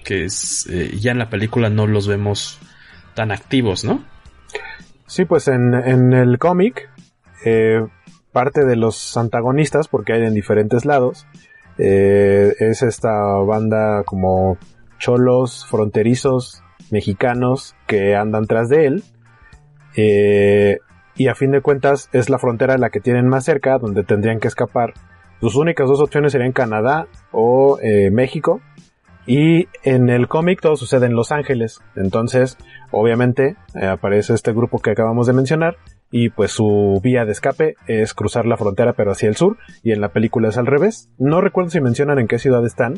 Que es, eh, ya en la película no los vemos tan activos, ¿no? Sí, pues en, en el cómic eh, parte de los antagonistas, porque hay en diferentes lados, eh, es esta banda como cholos, fronterizos, mexicanos que andan tras de él. Eh, y a fin de cuentas es la frontera la que tienen más cerca, donde tendrían que escapar. Sus únicas dos opciones serían Canadá o eh, México. Y en el cómic todo sucede en Los Ángeles. Entonces, obviamente, eh, aparece este grupo que acabamos de mencionar. Y pues su vía de escape es cruzar la frontera pero hacia el sur. Y en la película es al revés. No recuerdo si mencionan en qué ciudad están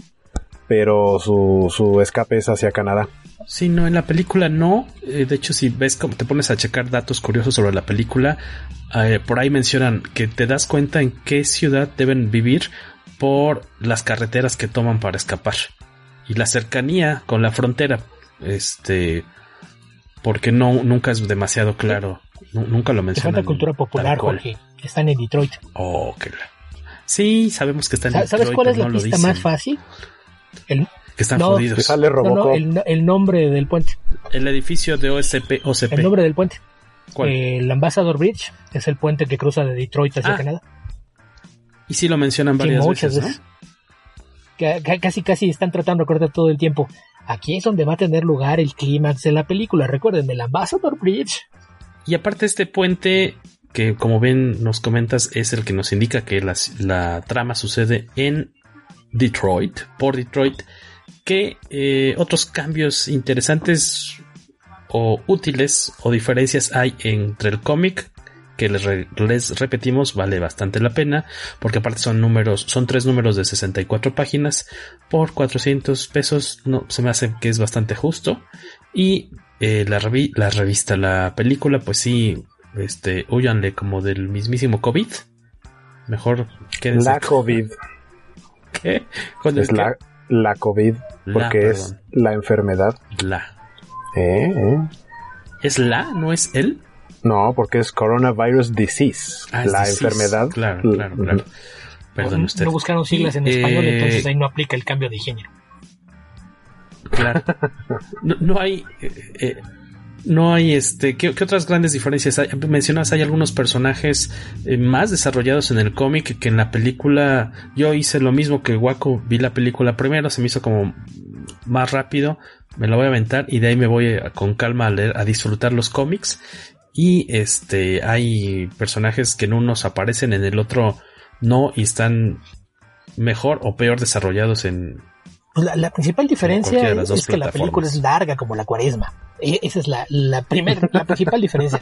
pero su, su escape es hacia Canadá. Sí, no, en la película no. Eh, de hecho, si ves como te pones a checar datos curiosos sobre la película, eh, por ahí mencionan que te das cuenta en qué ciudad deben vivir por las carreteras que toman para escapar. Y la cercanía con la frontera, este, porque no, nunca es demasiado claro. nunca lo mencionan. falta cultura popular, Jorge. Están en Detroit. Oh, qué Sí, sabemos que están en Detroit. ¿Sabes cuál es la pista más fácil? El, que están jodidos. sale el, nombre del puente. El edificio de OSP, OCP. El nombre del puente. el Ambassador Bridge es el puente que cruza de Detroit hacia ah. Canadá. Y sí lo mencionan varias veces, casi, casi están tratando de recordar todo el tiempo. Aquí es donde va a tener lugar el clímax de la película. Recuerden, el Ambassador Bridge. Y aparte este puente, que como ven nos comentas, es el que nos indica que la trama sucede en Detroit, por Detroit, que eh, otros cambios interesantes o útiles o diferencias hay entre el cómic que les, repetimos vale bastante la pena porque aparte son números son tres números de 64 páginas por 400 pesos no se me hace que es bastante justo y eh, la, la revista la película pues sí este huyanle como del mismísimo covid mejor que la covid ¿Qué? es la, la, COVID, porque es la enfermedad. La. ¿Eh? ¿Eh? ¿Es la? ¿No es él? No, porque es coronavirus disease. Ah, la enfermedad. Claro, claro, claro. Perdón usted. No buscaron siglas en español, eh, entonces ahí no aplica el cambio de género. Claro. No, no hay. Eh, eh no hay este. ¿qué, otras grandes diferencias hay? Mencionas, hay algunos personajes eh, más desarrollados en el cómic que en la película. Yo hice lo mismo que Waco, vi la película primero, se me hizo como más rápido. Me lo voy a aventar y de ahí me voy con calma a leer, a disfrutar los cómics. Y este, hay personajes que en unos aparecen, en el otro no, y están mejor o peor desarrollados en, la, principal diferencia es que la película es larga como la cuaresma. E, esa es la, la primera, la principal diferencia.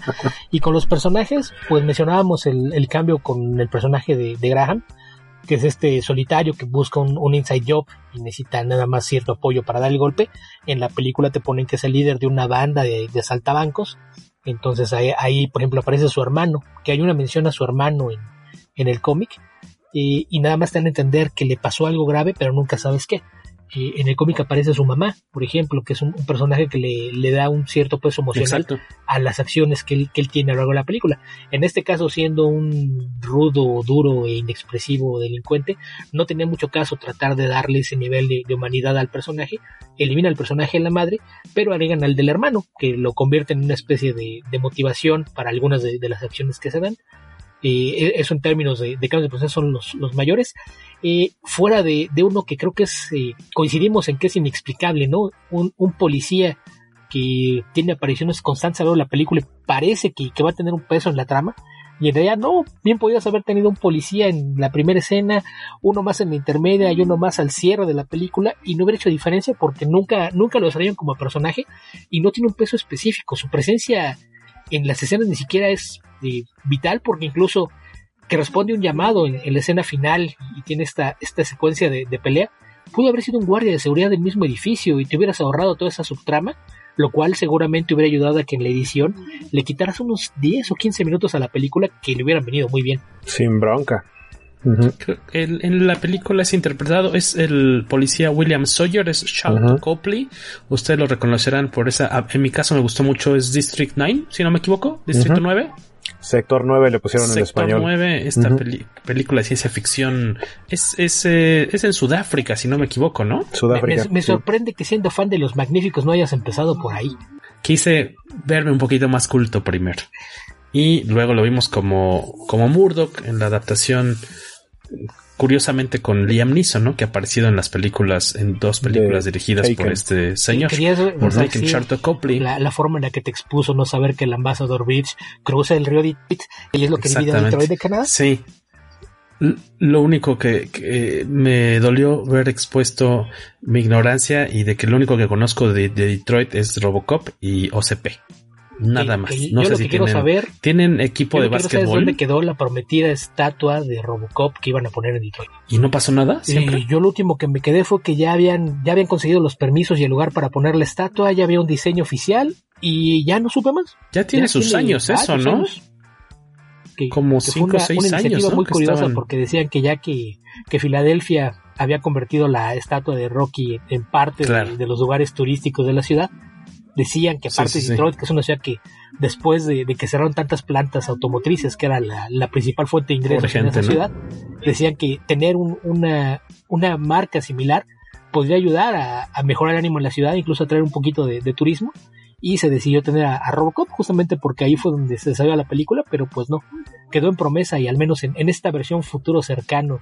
Y con los personajes, pues mencionábamos el, cambio con el personaje de, Graham, que es este solitario que busca un, inside job y necesita nada más cierto apoyo para dar el golpe. En la película te ponen que es el líder de una banda de, de asaltabancos. Entonces ahí, por ejemplo, aparece su hermano, que hay una mención a su hermano en, en el cómic. Y, y, nada más te dan a entender que le pasó algo grave, pero nunca sabes qué en el cómic aparece su mamá, por ejemplo, que es un, personaje que le, da un cierto peso emocional a las acciones que él, que él, tiene a lo largo de la película. En este caso, siendo un rudo, duro e inexpresivo delincuente, no tenía mucho caso tratar de darle ese nivel de, humanidad al personaje. Elimina el personaje de la madre, pero agregan al del hermano, que lo convierte en una especie de, motivación para algunas de, las acciones que se dan. Eh, eso en términos de, de cambios de proceso son los, mayores. Eh, fuera de, uno que creo que es, eh, coincidimos en que es inexplicable, ¿no? Un, policía que tiene apariciones constantes a lo de la película parece que, va a tener un peso en la trama. Y en realidad no, bien podías haber tenido un policía en la primera escena, uno más en la intermedia y uno más al cierre de la película y no hubiera hecho diferencia porque nunca, nunca lo desarrollan como personaje y no tiene un peso específico. Su presencia en las escenas ni siquiera es eh, vital porque incluso que responde un llamado en, la escena final y tiene esta, esta secuencia de, pelea, pudo haber sido un guardia de seguridad del mismo edificio y te hubieras ahorrado toda esa subtrama, lo cual seguramente hubiera ayudado a que en la edición le quitaras unos 10 o 15 minutos a la película que le hubieran venido muy bien. Sin bronca. En la película es interpretado, es el policía William Sawyer, es Charles Copley. Ustedes lo reconocerán por esa. En mi caso me gustó mucho, es District 9, si no me equivoco, Distrito 9. Sector 9 le pusieron en español. Sector 9, esta película de ciencia ficción es, es, eh, es, en Sudáfrica, si no me equivoco, ¿no? Sudáfrica. Me, sorprende que siendo fan de los magníficos no hayas empezado por ahí. Quise verme un poquito más culto primero. Y luego lo vimos como, como Murdoch en la adaptación curiosamente con Liam Neeson, ¿no? Que ha aparecido en las películas, en dos películas dirigidas por este señor, por Nick Copley. La, forma en la que te expuso no saber que el Ambassador Beach cruza el río Detroit y es lo que divide Detroit de Canadá. Sí. Lo único que, me dolió ver expuesto mi ignorancia y de que lo único que conozco de, de Detroit es Robocop y OCP. Nada más. no sé si tienen, saber, tienen equipo de básquetbol. dónde quedó la prometida estatua de Robocop que iban a poner en Detroit. ¿Y no pasó nada? ¿Siempre? yo lo último que me quedé fue que ya habían, ya habían conseguido los permisos y el lugar para poner la estatua, ya había un diseño oficial y ya no supe más. Ya tiene sus años eso, ¿no? Como 5 o 6 años. Una iniciativa muy curiosa porque decían que ya que, que Filadelfia había convertido la estatua de Rocky en parte de los lugares turísticos de la ciudad, decían que aparte de Detroit, que es una ciudad que después de, que cerraron tantas plantas automotrices, que era la, principal fuente de ingresos en esa ciudad, decían que tener una, una marca similar podría ayudar a, mejorar el ánimo en la ciudad, incluso a traer un poquito de, turismo. Y se decidió tener a, Robocop justamente porque ahí fue donde se salió la película, pero pues no, quedó en promesa y al menos en, esta versión futuro cercano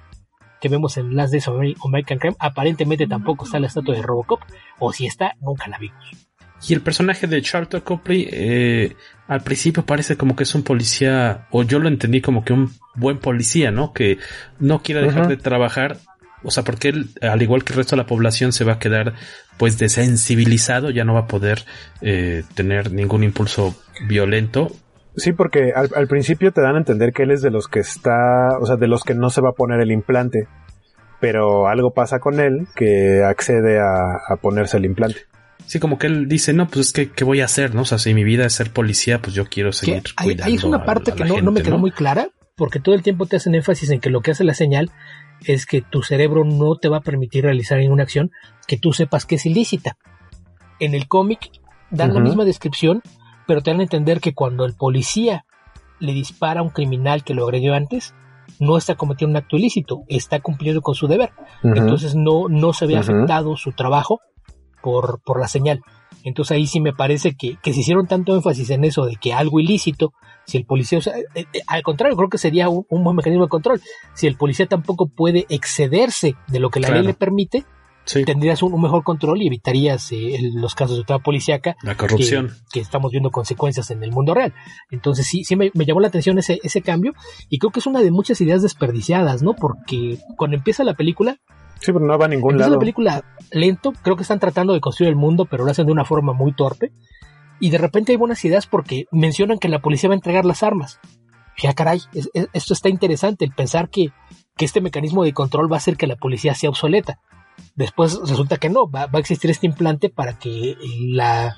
que vemos en Last Days of American Crime, aparentemente tampoco está la estatua de Robocop, o si está, nunca la vimos. Y el personaje de Charlton Copley eh, al principio parece como que es un policía, o yo lo entendí como que un buen policía, ¿no? Que no quiere dejar de trabajar, o sea, porque él, al igual que el resto de la población, se va a quedar pues desensibilizado, ya no va a poder eh, tener ningún impulso violento. Sí, porque al, principio te dan a entender que él es de los que está, o sea, de los que no se va a poner el implante, pero algo pasa con él que accede a ponerse el implante. Sí, como que él dice, no, pues es que, ¿qué voy a hacer? ¿No? O sea, si mi vida es ser policía, pues yo quiero seguir cuidando. Ahí es una parte que no, me quedó muy clara, porque todo el tiempo te hacen énfasis en que lo que hace la señal es que tu cerebro no te va a permitir realizar ninguna acción que tú sepas que es ilícita. En el cómic dan la misma descripción, pero te dan a entender que cuando el policía le dispara a un criminal que lo agredió antes, no está cometiendo un acto ilícito, está cumpliendo con su deber. Entonces no, no se ve afectado su trabajo por, por la señal. Entonces ahí sí me parece que, que se hicieron tanto énfasis en eso de que algo ilícito, si el policía, eh, eh, al contrario, creo que sería un, buen mecanismo de control. Si el policía tampoco puede excederse de lo que la ley le permite, tendrías un, mejor control y evitarías eh, los casos de toda policíaca. La corrupción. Que, estamos viendo consecuencias en el mundo real. Entonces sí, sí me, me, llamó la atención ese, ese cambio y creo que es una de muchas ideas desperdiciadas, ¿no? Porque cuando empieza la película, Sí, pero no va a ningún lado. Es una película lento, creo que están tratando de construir el mundo, pero lo hacen de una forma muy torpe. Y de repente hay buenas ideas porque mencionan que la policía va a entregar las armas. Ya caray, esto está interesante, el pensar que, este mecanismo de control va a hacer que la policía sea obsoleta. Después resulta que no, va, a existir este implante para que la,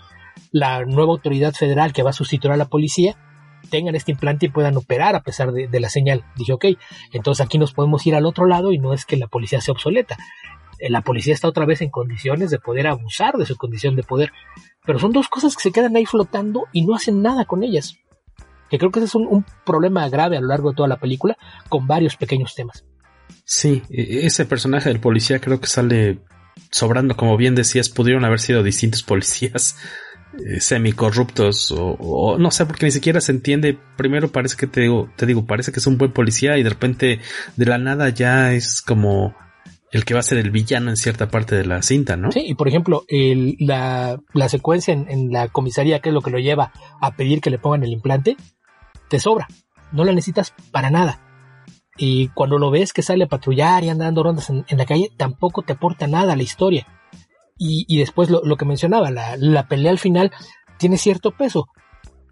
la nueva autoridad federal que va a sustituir a la policía tengan este implante y puedan operar a pesar de, la señal. Dije, ok, entonces aquí nos podemos ir al otro lado y no es que la policía sea obsoleta. Eh, la policía está otra vez en condiciones de poder abusar de su condición de poder. Pero son dos cosas que se quedan ahí flotando y no hacen nada con ellas. Que creo que ese es un, problema grave a lo largo de toda la película, con varios pequeños temas. Sí, e, ese personaje del policía creo que sale sobrando, como bien decías, pudieron haber sido distintos policías eh, semicorruptos o, no sé porque ni siquiera se entiende primero parece que te digo te digo parece que es un buen policía y de repente de la nada ya es como el que va a ser el villano en cierta parte de la cinta, ¿no? Sí, y por ejemplo, la, la, secuencia en, la comisaría, que es lo que lo lleva a pedir que le pongan el implante, te sobra. No la necesitas para nada. Y cuando lo ves que sale a patrullar y anda dando rondas en, en la calle, tampoco te aporta nada a la historia. Y, después lo, que mencionaba, la, pelea al final tiene cierto peso,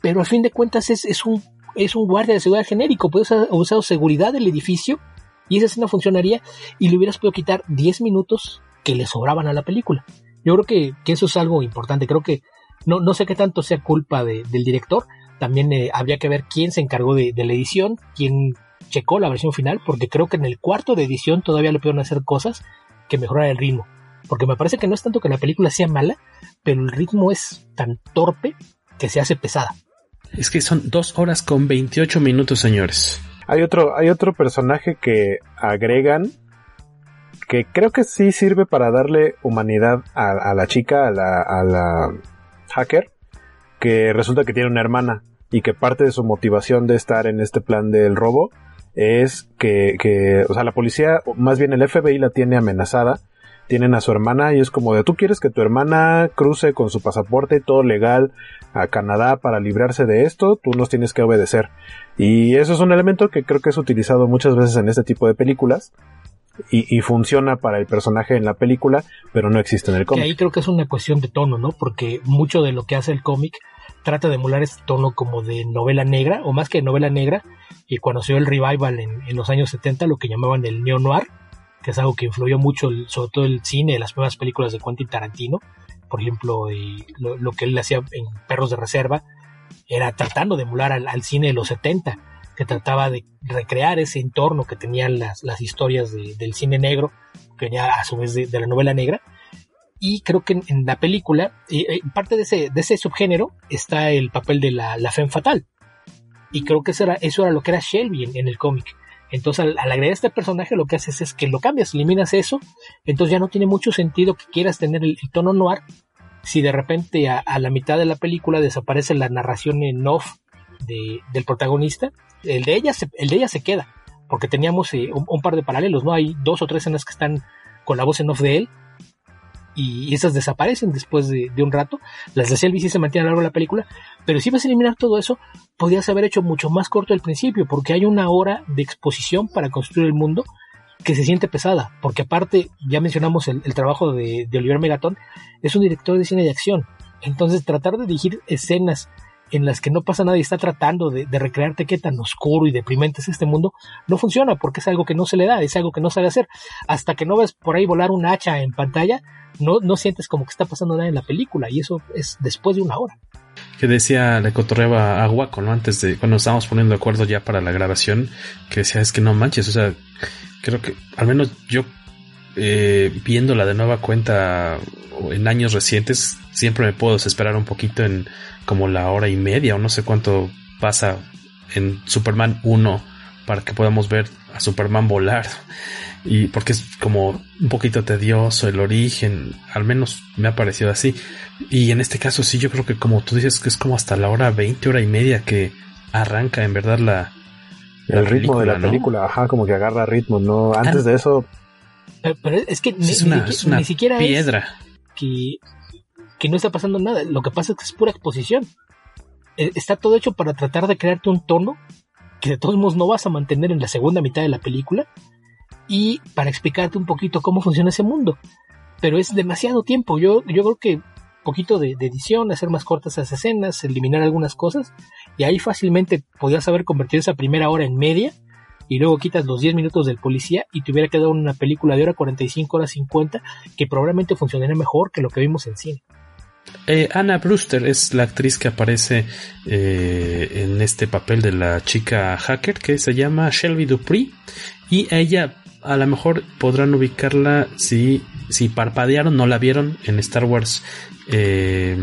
pero al fin de cuentas es, es, un, es un guardia de seguridad genérico, puedes haber usado seguridad del edificio y esa escena funcionaría y le hubieras podido quitar 10 minutos que le sobraban a la película. Yo creo que, que eso es algo importante, creo que no, no sé qué tanto sea culpa del director, también eh, habría que ver quién se encargó de, de, la edición, quién checó la versión final, porque creo que en el cuarto de edición todavía le pudieron hacer cosas que mejorar el ritmo. Porque me parece que no es tanto que la película sea mala, pero el ritmo es tan torpe que se hace pesada. Es que son dos horas con 28 minutos, señores. Hay otro, hay otro personaje que agregan que creo que sí sirve para darle humanidad a, la chica, a la, a la hacker, que resulta que tiene una hermana. y que parte de su motivación de estar en este plan del robo es que, que, o sea, la policía, más bien el FBI la tiene amenazada, tienen a su hermana y es como de, tú quieres que tu hermana cruce con su pasaporte todo legal a Canadá para librarse de esto, tú nos tienes que obedecer. Y eso es un elemento que creo que es utilizado muchas veces en este tipo de películas. Y, funciona para el personaje en la película, pero no existe en el cómic. ahí creo que es una cuestión de tono, ¿no? Porque mucho de lo que hace el cómic trata de emular este tono como de novela negra, o más que novela negra, y cuando se dio el revival en, los años 70, lo que llamaban el neo-noir, que es algo que influyó mucho, sobre todo el cine, las nuevas películas de Quentin Tarantino, por ejemplo, lo, que él hacía en Perros de Reserva, era tratando de emular al, cine de los 70, que trataba de recrear ese entorno que tenían las, historias del cine negro, que venía a su vez de, la novela negra. Y creo que en, la película, eh, eh, parte de ese, de ese subgénero, está el papel de la, la femme fatal. Y creo que eso era, eso era lo que era Shelby en, el cómic. Entonces, al, agregar este personaje, lo que haces es que lo cambias, eliminas eso. Entonces, ya no tiene mucho sentido que quieras tener el, tono noir si de repente a, la mitad de la película desaparece la narración en off del protagonista. El de ella se, el de ella se queda, porque teníamos eh, un, par de paralelos, ¿no? Hay dos o tres escenas que están con la voz en off de él y esas desaparecen después de, un rato. Las de Selby sí se mantienen a lo largo de la película, pero si vas a eliminar todo eso, podrías haber hecho mucho más corto el principio, porque hay una hora de exposición para construir el mundo que se siente pesada, porque aparte, ya mencionamos el, trabajo de, de Oliver Megatón, es un director de cine de acción. Entonces, tratar de dirigir escenas en las que no pasa nada y está tratando de, recrearte qué tan oscuro y deprimente es este mundo, no funciona porque es algo que no se le da, es algo que no sabe hacer. Hasta que no ves por ahí volar un hacha en pantalla, no, no sientes como que está pasando nada en la película y eso es después de una hora. Que decía, le cotorreaba a Guaco, ¿no? Antes de, cuando estábamos poniendo de acuerdo ya para la grabación, que decía, es que no manches, o sea, creo que, al menos yo, eh, viéndola de nueva cuenta en años recientes, siempre me puedo desesperar un poquito en como la hora y media o no sé cuánto pasa en Superman 1 para que podamos ver a Superman volar y porque es como un poquito tedioso el origen, al menos me ha parecido así. Y en este caso sí, yo creo que como tú dices que es como hasta la hora 20, hora y media que arranca en verdad la... el ritmo de la película, ajá, como que agarra ritmo, ¿no? Antes de eso... Pero, es que ni, siquiera piedra. Que, que no está pasando nada, lo que pasa es que es pura exposición. E, está todo hecho para tratar de crearte un tono que de todos modos no vas a mantener en la segunda mitad de la película y para explicarte un poquito cómo funciona ese mundo. Pero es demasiado tiempo. Yo, yo creo que poquito de, edición, hacer más cortas esas escenas, eliminar algunas cosas, y ahí fácilmente podías haber convertido esa primera hora en media, y luego quitas los 10 minutos del policía y te hubiera quedado una película de hora 45, horas 50, que probablemente funcionaría mejor que lo que vimos en cine. Eh, Anna Brewster es la actriz que aparece eh, en este papel de la chica hacker que se llama Shelby Dupree y ella a lo mejor podrán ubicarla si, si parpadearon, no la vieron en Star Wars eh,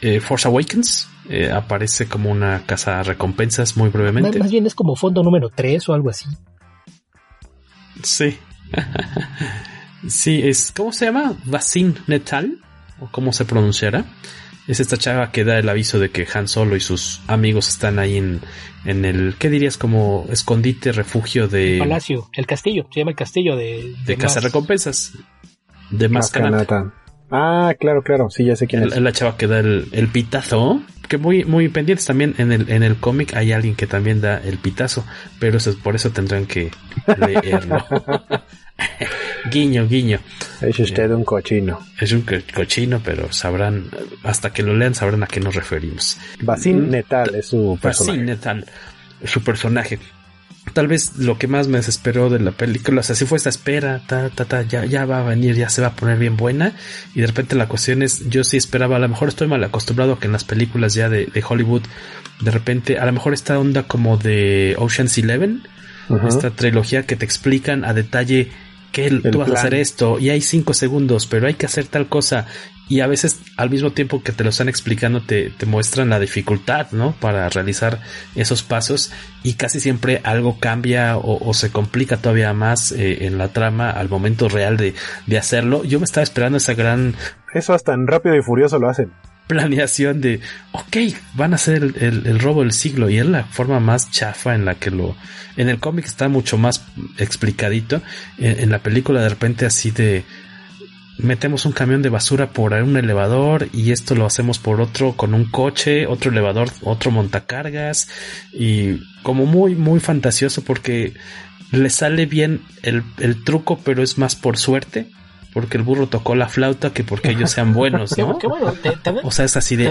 eh, Force Awakens. Eh, aparece como una casa recompensas muy brevemente. Más, bien es como fondo número 3 o algo así. Sí. sí, es. ¿Cómo se llama? Vaccine Netal. ¿O cómo se pronunciará? es esta chava que da el aviso de que Han Solo y sus amigos están ahí en, en el, ¿qué dirías? Como escondite, refugio de... El palacio, el castillo, se llama el castillo de... De, Casa Recompensas. De Mascanata. Ah, claro, claro, sí, ya sé quién es. La chava que da el, el pitazo, que muy, muy pendientes también en el, en el cómic hay alguien que también da el pitazo, pero eso, por eso tendrán que leerlo. guiño, guiño. Es usted un cochino. Es un cochino, pero sabrán, hasta que lo lean sabrán a qué nos referimos. Basin mm, Netal es su personaje. Basin Netal, su personaje. Tal vez lo que más me desesperó de la película, o sea, si fue esta espera, ta, ta, ta, ya, ya va a venir, ya se va a poner bien buena. Y de repente la cuestión es, yo sí esperaba, a lo mejor estoy mal acostumbrado a que en las películas ya de, Hollywood, de repente, a lo mejor esta onda como de Ocean's Eleven, esta trilogía que te explican a detalle que tú vas a hacer esto y hay cinco segundos, pero hay que hacer tal cosa. Y a veces al mismo tiempo que te lo están explicando te, te muestran la dificultad, ¿no? Para realizar esos pasos y casi siempre algo cambia o, se complica todavía más eh, en la trama al momento real de, de hacerlo. Yo me estaba esperando esa gran... Eso hasta en Rápido y Furioso lo hacen. planeación de, ok, van a hacer el, robo del siglo y es la forma más chafa en la que lo... En el cómic está mucho más explicadito, en, la película de repente así de... Metemos un camión de basura por un elevador y esto lo hacemos por otro con un coche, otro elevador, otro montacargas y como muy, muy fantasioso porque le sale bien el, el truco pero es más por suerte porque el burro tocó la flauta que porque ellos sean buenos, ¿no? bueno, o sea, es así de.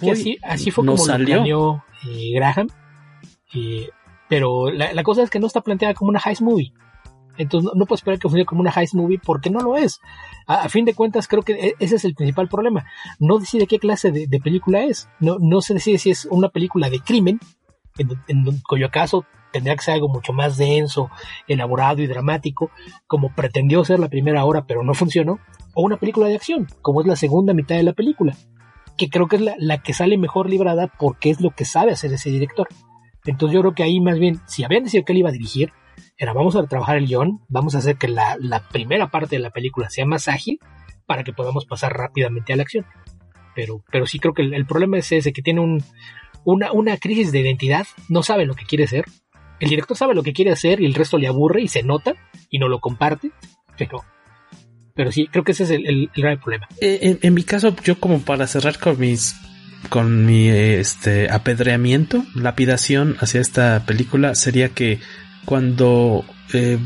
que así, fue como salió. lo planeó eh, Graham. Eh, pero la, cosa es que no está planteada como una heist movie. Entonces no, puedo esperar que funcione como una heist movie porque no lo es. A, fin de cuentas, creo que e, ese es el principal problema. No decide qué clase de, película es. No, no se decide si es una película de crimen, en, cuyo caso tendría que ser algo mucho más denso, elaborado y dramático, como pretendió ser la primera hora pero no funcionó, o una película de acción, como es la segunda mitad de la película, que creo que es la, que sale mejor librada porque es lo que sabe hacer ese director. Entonces yo creo que ahí más bien, si habían decidido que él iba a dirigir, era vamos a trabajar el guion, vamos a hacer que la, primera parte de la película sea más ágil para que podamos pasar rápidamente a la acción. Pero, pero sí creo que el, problema es ese, que tiene un, una, una, crisis de identidad, no sabe lo que quiere ser, el director sabe lo que quiere hacer y el resto le aburre y se nota y no lo comparte, pero, pero sí, creo que ese es el, grave problema. Eh, en, mi caso, yo como para cerrar con mis con mi este apedreamiento, lapidación hacia esta película sería que cuando eh,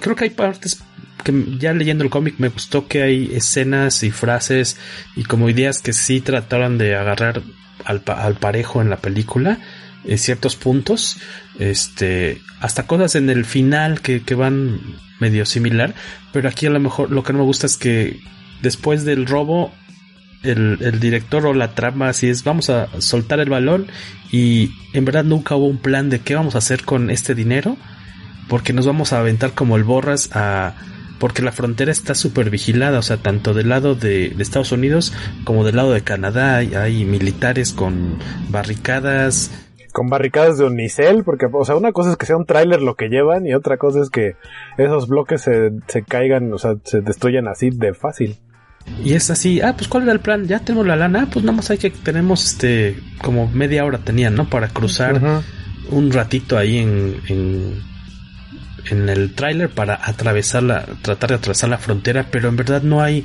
creo que hay partes que ya leyendo el cómic me gustó que hay escenas y frases y como ideas que sí trataron de agarrar al, al parejo en la película en ciertos puntos, este, hasta cosas en el final que, que van medio similar, pero aquí a lo mejor lo que no me gusta es que después del robo el, el, director o la trama así es vamos a soltar el balón y en verdad nunca hubo un plan de qué vamos a hacer con este dinero porque nos vamos a aventar como el borras a porque la frontera está súper vigilada, o sea, tanto del lado de, de, Estados Unidos como del lado de Canadá hay, hay militares con barricadas, con barricadas de unicel, porque, o sea, una cosa es que sea un tráiler lo que llevan y otra cosa es que esos bloques se, se caigan, o sea, se destruyan así de fácil. Y es así, ah, pues cuál era el plan, ya tenemos la lana, ah, pues nada más hay que, tenemos este, como media hora tenían, ¿no? Para cruzar un ratito ahí en, en, en el tráiler para atravesar la, tratar de atravesar la frontera, pero en verdad no hay,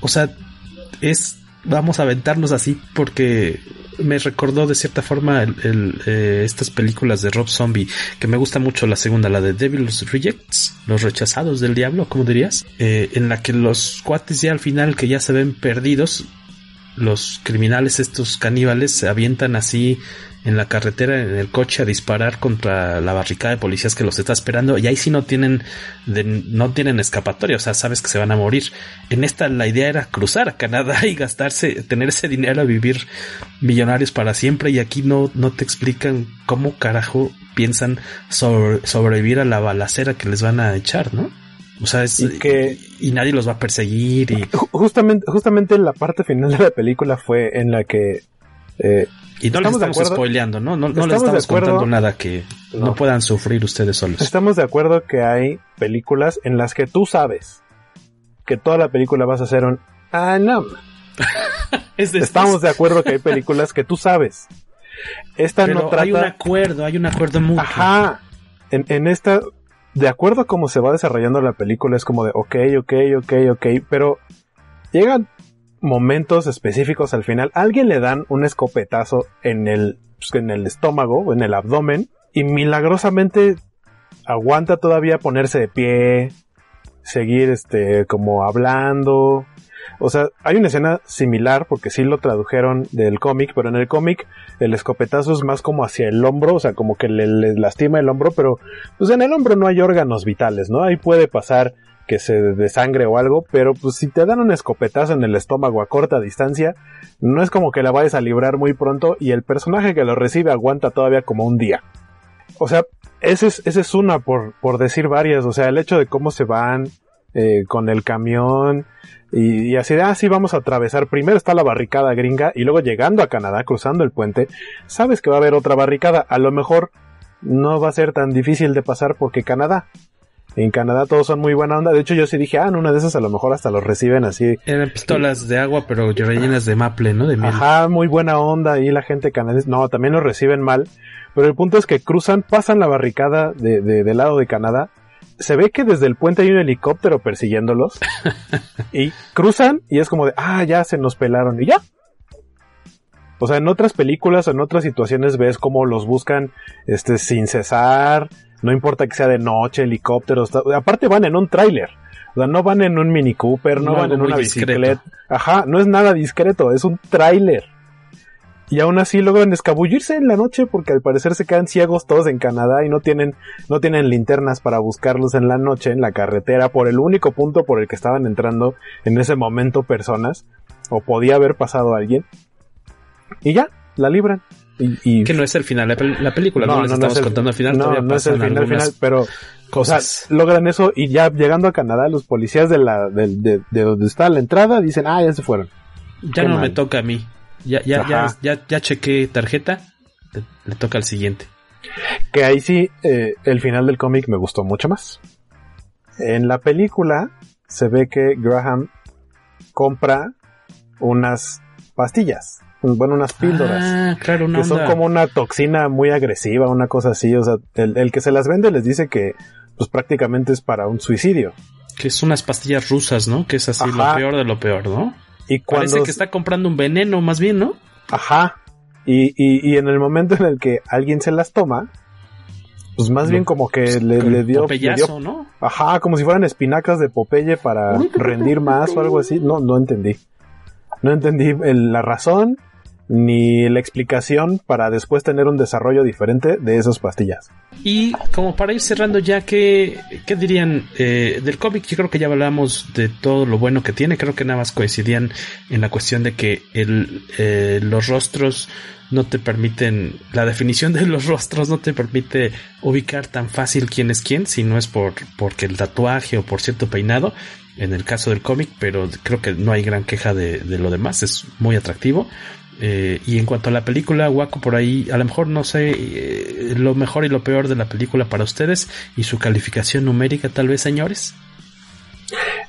o sea, es, vamos a aventarnos así porque me recordó de cierta forma eh, estas películas de Rob Zombie, que me gusta mucho la segunda, la de Devil's Rejects, los rechazados del diablo, ¿cómo dirías? Eh, en la que los cuates ya al final que ya se ven perdidos, los criminales, estos caníbales, se avientan así en la carretera, en el coche, a disparar contra la barricada de policías que los está esperando. Y ahí sí no tienen, no tienen escapatoria, o sea, sabes que se van a morir. En esta la idea era cruzar a Canadá y gastarse, tener ese dinero a vivir millonarios para siempre. Y aquí no, no te explican cómo carajo piensan sobrevivir a la balacera que les van a echar, ¿no? O sea, es y que y nadie los va a perseguir y justamente justamente la parte final de la película fue en la que eh, y no les estamos spoileando, ¿no? No, les estamos contando nada que no. puedan sufrir ustedes solos. Estamos de acuerdo que hay películas en las que tú sabes que toda la película vas a hacer un ah no. estamos de acuerdo que hay películas que tú sabes. Esta no trata. Hay un acuerdo, hay un acuerdo mutuo. Ajá. En, en esta, de acuerdo a cómo se va desarrollando la película, es como de ok, ok, ok, ok, pero llegan momentos específicos al final, alguien le dan un escopetazo en el, pues, en el estómago, en el abdomen, y milagrosamente aguanta todavía ponerse de pie, seguir este, como hablando. O sea, hay una escena similar, porque sí lo tradujeron del cómic, pero en el cómic el escopetazo es más como hacia el hombro, o sea, como que le, lastima el hombro, pero pues en el hombro no hay órganos vitales, ¿no? Ahí puede pasar que se desangre o algo, pero pues si te dan un escopetazo en el estómago a corta distancia, no es como que la vayas a librar muy pronto y el personaje que lo recibe aguanta todavía como un día. O sea, ese es, es una por, por decir varias, o sea, el hecho de cómo se van eh, con el camión y, y así de, ah, sí, vamos a atravesar, primero está la barricada gringa y luego llegando a Canadá, cruzando el puente, sabes que va a haber otra barricada, a lo mejor no va a ser tan difícil de pasar porque Canadá, En Canadá todos son muy buena onda. De hecho, yo sí dije, ah, en una de esas a lo mejor hasta los reciben así. Eran pistolas de agua, pero rellenas de maple, ¿no? De miel. Ajá, muy buena onda. Y la gente canadiense, no, también los reciben mal. Pero el punto es que cruzan, pasan la barricada de, de, del lado de Canadá. Se ve que desde el puente hay un helicóptero persiguiéndolos. y cruzan y es como de, ah, ya se nos pelaron. Y ya, o sea, en otras películas, en otras situaciones ves cómo los buscan este sin cesar, no importa que sea de noche, helicópteros, aparte van en un tráiler. O sea, no van en un Mini Cooper, no, van en una bicicleta. Ajá, no es nada discreto, es un tráiler. Y aún así logran escabullirse en la noche porque al parecer se quedan ciegos todos en Canadá y no tienen, no tienen linternas para buscarlos en la noche en la carretera por el único punto por el que estaban entrando en ese momento personas. O podía haber pasado alguien. Y ya, la libran. Y, que no es el final de la película, no, no, estamos contando el final. No, no es el final, final, pero cosas. logran eso y ya llegando a Canadá, los policías de la de, de, donde está la entrada dicen, ah, ya se fueron. Ya no me toca a mí. Ya, ya, ya, ya, ya chequé tarjeta, le, toca al siguiente. Que ahí sí, eh, el final del cómic me gustó mucho más. En la película se ve que Graham compra unas pastillas bueno, unas píldoras. Ah, claro, que son como una toxina muy agresiva, una cosa así. O sea, el, que se las vende les dice que pues prácticamente es para un suicidio. Que son unas pastillas rusas, ¿no? Que es así lo peor de lo peor, ¿no? Y cuando... Parece que está comprando un veneno, más bien, ¿no? Ajá. Y, y, y en el momento en el que alguien se las toma, pues más bien como que le, le, dio, le, dio, ¿no? Ajá, como si fueran espinacas de Popeye para rendir más o algo así. No, no entendí. No entendí la razón ni la explicación para después tener un desarrollo diferente de esas pastillas. Y como para ir cerrando ya, ¿qué, qué dirían eh, del cómic? Yo creo que ya hablamos de todo lo bueno que tiene, creo que nada más coincidían en la cuestión de que el, eh, los rostros no te permiten, la definición de los rostros no te permite ubicar tan fácil quién es quién, si no es por porque el tatuaje o por cierto peinado, en el caso del cómic, pero creo que no hay gran queja de, de lo demás, es muy atractivo. Eh, y en cuanto a la película, Waco, por ahí, a lo mejor no sé eh, lo mejor y lo peor de la película para ustedes y su calificación numérica, tal vez, señores.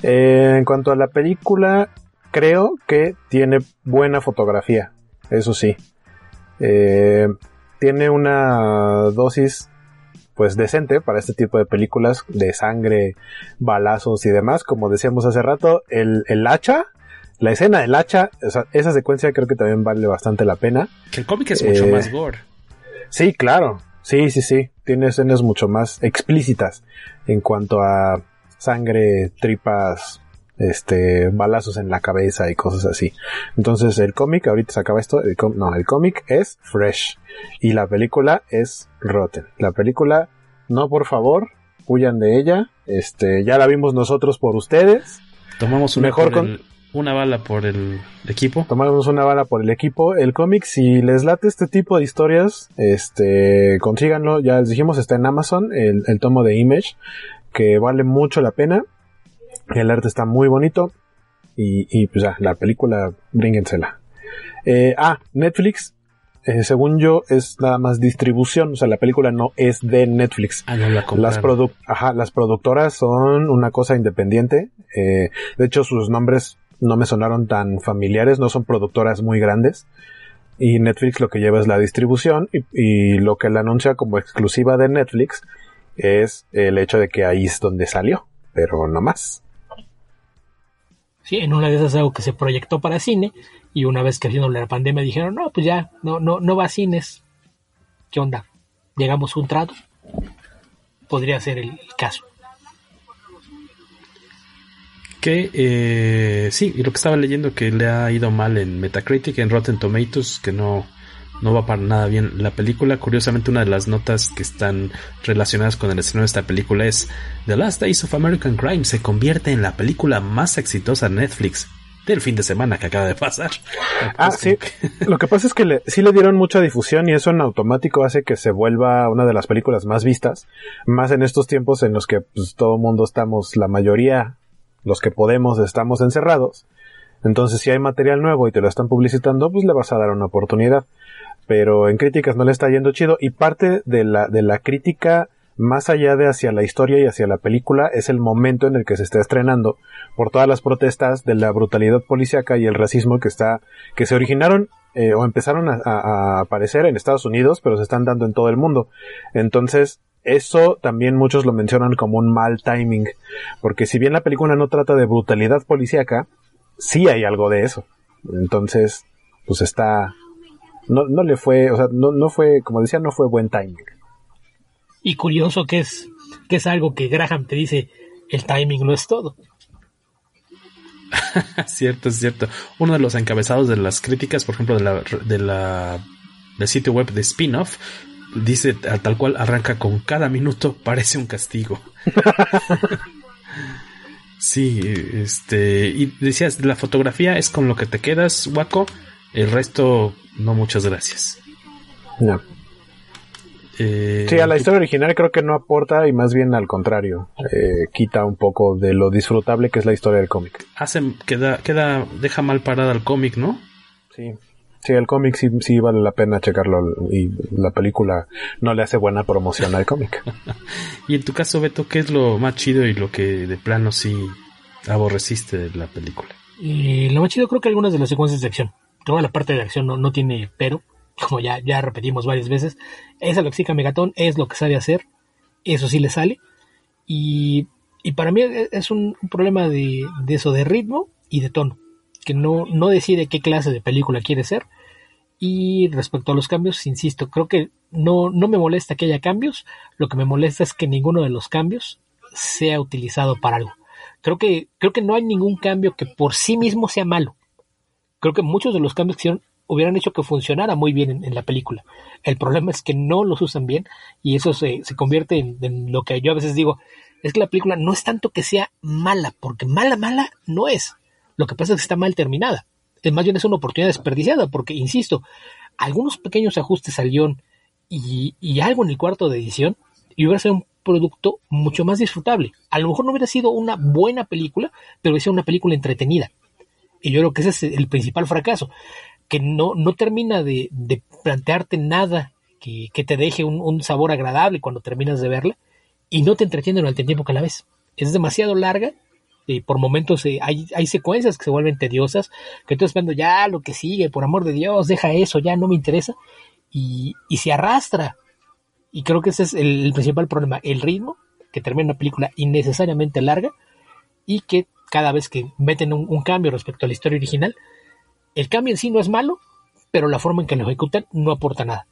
Eh, en cuanto a la película, creo que tiene buena fotografía, eso sí. tiene una dosis pues decente para este tipo de películas de sangre, balazos y demás. Como decíamos hace rato, el, el hacha la escena del hacha, esa secuencia creo que también vale bastante la pena. Que el cómic es mucho eh, más gore. Sí, claro. Sí, sí, sí. Tiene escenas mucho más explícitas en cuanto a sangre, tripas, este, balazos en la cabeza y cosas así. Entonces el cómic, ahorita se acaba esto, el no, el cómic es fresh y la película es rotten. La película, no por favor, huyan de ella. Este, ya la vimos nosotros por ustedes. Tomamos un mejor con una bala por el equipo. Tomamos una bala por el equipo. El cómic, si les late este tipo de historias, este, consíganlo. Ya les dijimos, está en Amazon, el, tomo de Image, que vale mucho la pena. El arte está muy bonito. Y, y pues ya, la película, bríngensela. Eh, ah, Netflix, eh, según yo, es nada más distribución. O sea, la película no es de Netflix. Ah, no la las, Ajá, las productoras son una cosa independiente. Eh, de hecho, sus nombres no me sonaron tan familiares, no son productoras muy grandes. Y Netflix lo que lleva es la distribución y, lo que le anuncia como exclusiva de Netflix es el hecho de que ahí es donde salió, pero no más. Sí, en una de esas algo que se proyectó para cine y una vez que haciendo la pandemia dijeron, no, pues ya, no, no, no va a cines. ¿Qué onda? ¿Llegamos a un trato? Podría ser el caso que eh, sí, y lo que estaba leyendo que le ha ido mal en Metacritic, en Rotten Tomatoes, que no, no va para nada bien la película. Curiosamente, una de las notas que están relacionadas con el estreno de esta película es The Last Days of American Crime se convierte en la película más exitosa de Netflix del fin de semana que acaba de pasar. Ah, sí. Lo que pasa es que le, sí le dieron mucha difusión y eso en automático hace que se vuelva una de las películas más vistas, más en estos tiempos en los que pues, todo el mundo estamos, la mayoría los que podemos estamos encerrados. Entonces, si hay material nuevo y te lo están publicitando, pues le vas a dar una oportunidad. Pero en críticas no le está yendo chido y parte de la, de la crítica más allá de hacia la historia y hacia la película, es el momento en el que se está estrenando por todas las protestas de la brutalidad policíaca y el racismo que está, que se originaron eh, o empezaron a, a, aparecer en Estados Unidos, pero se están dando en todo el mundo. Entonces, eso también muchos lo mencionan como un mal timing, porque si bien la película no trata de brutalidad policíaca, sí hay algo de eso. Entonces, pues está, no, no le fue, o sea, no, no fue, como decía, no fue buen timing. Y curioso que es, que es algo que Graham te dice, el timing no es todo. cierto, es cierto. Uno de los encabezados de las críticas, por ejemplo, de la, de la del sitio web de Spin-off, dice tal cual arranca con cada minuto parece un castigo. sí, este, y decías, la fotografía es con lo que te quedas, Waco, el resto no muchas gracias. No. Eh, sí, a la historia original creo que no aporta y más bien al contrario, eh, quita un poco de lo disfrutable que es la historia del cómic. Hace, queda, queda, deja mal parada al cómic, ¿no? Sí. Sí, el cómic sí, sí vale la pena checarlo y la película no le hace buena promoción al cómic. y en tu caso, Beto, ¿qué es lo más chido y lo que de plano sí aborreciste de la película? Y lo más chido creo que algunas de las secuencias de acción. Toda la parte de acción no, no tiene pero como ya, ya repetimos varias veces, es lo explica Megatón, es lo que sabe hacer, eso sí le sale. Y, y para mí es un, problema de, de, eso, de ritmo y de tono, que no, no decide qué clase de película quiere ser. Y respecto a los cambios, insisto, creo que no, no me molesta que haya cambios, lo que me molesta es que ninguno de los cambios sea utilizado para algo. Creo que, creo que no hay ningún cambio que por sí mismo sea malo. Creo que muchos de los cambios que hicieron hubieran hecho que funcionara muy bien en, la película. El problema es que no los usan bien y eso se, se convierte en, lo que yo a veces digo, es que la película no es tanto que sea mala, porque mala, mala no es. Lo que pasa es que está mal terminada. Es más bien es una oportunidad desperdiciada, porque, insisto, algunos pequeños ajustes al guion y, algo en el cuarto de edición, y hubiera sido un producto mucho más disfrutable. A lo mejor no hubiera sido una buena película, pero hubiera sido una película entretenida. Y yo creo que ese es el principal fracaso que no, no termina de, de plantearte nada que, que te deje un, un, sabor agradable cuando terminas de verla y no te entretiene durante el tiempo que la ves. Es demasiado larga. Por momentos eh, hay, secuencias que se vuelven tediosas, que tú esperando ya lo que sigue, por amor de Dios, deja eso, ya no me interesa, y, se arrastra. Y creo que ese es el, principal problema, el ritmo, que termina una película innecesariamente larga, y que cada vez que meten un, cambio respecto a la historia original, el cambio en sí no es malo, pero la forma en que lo ejecutan no aporta nada.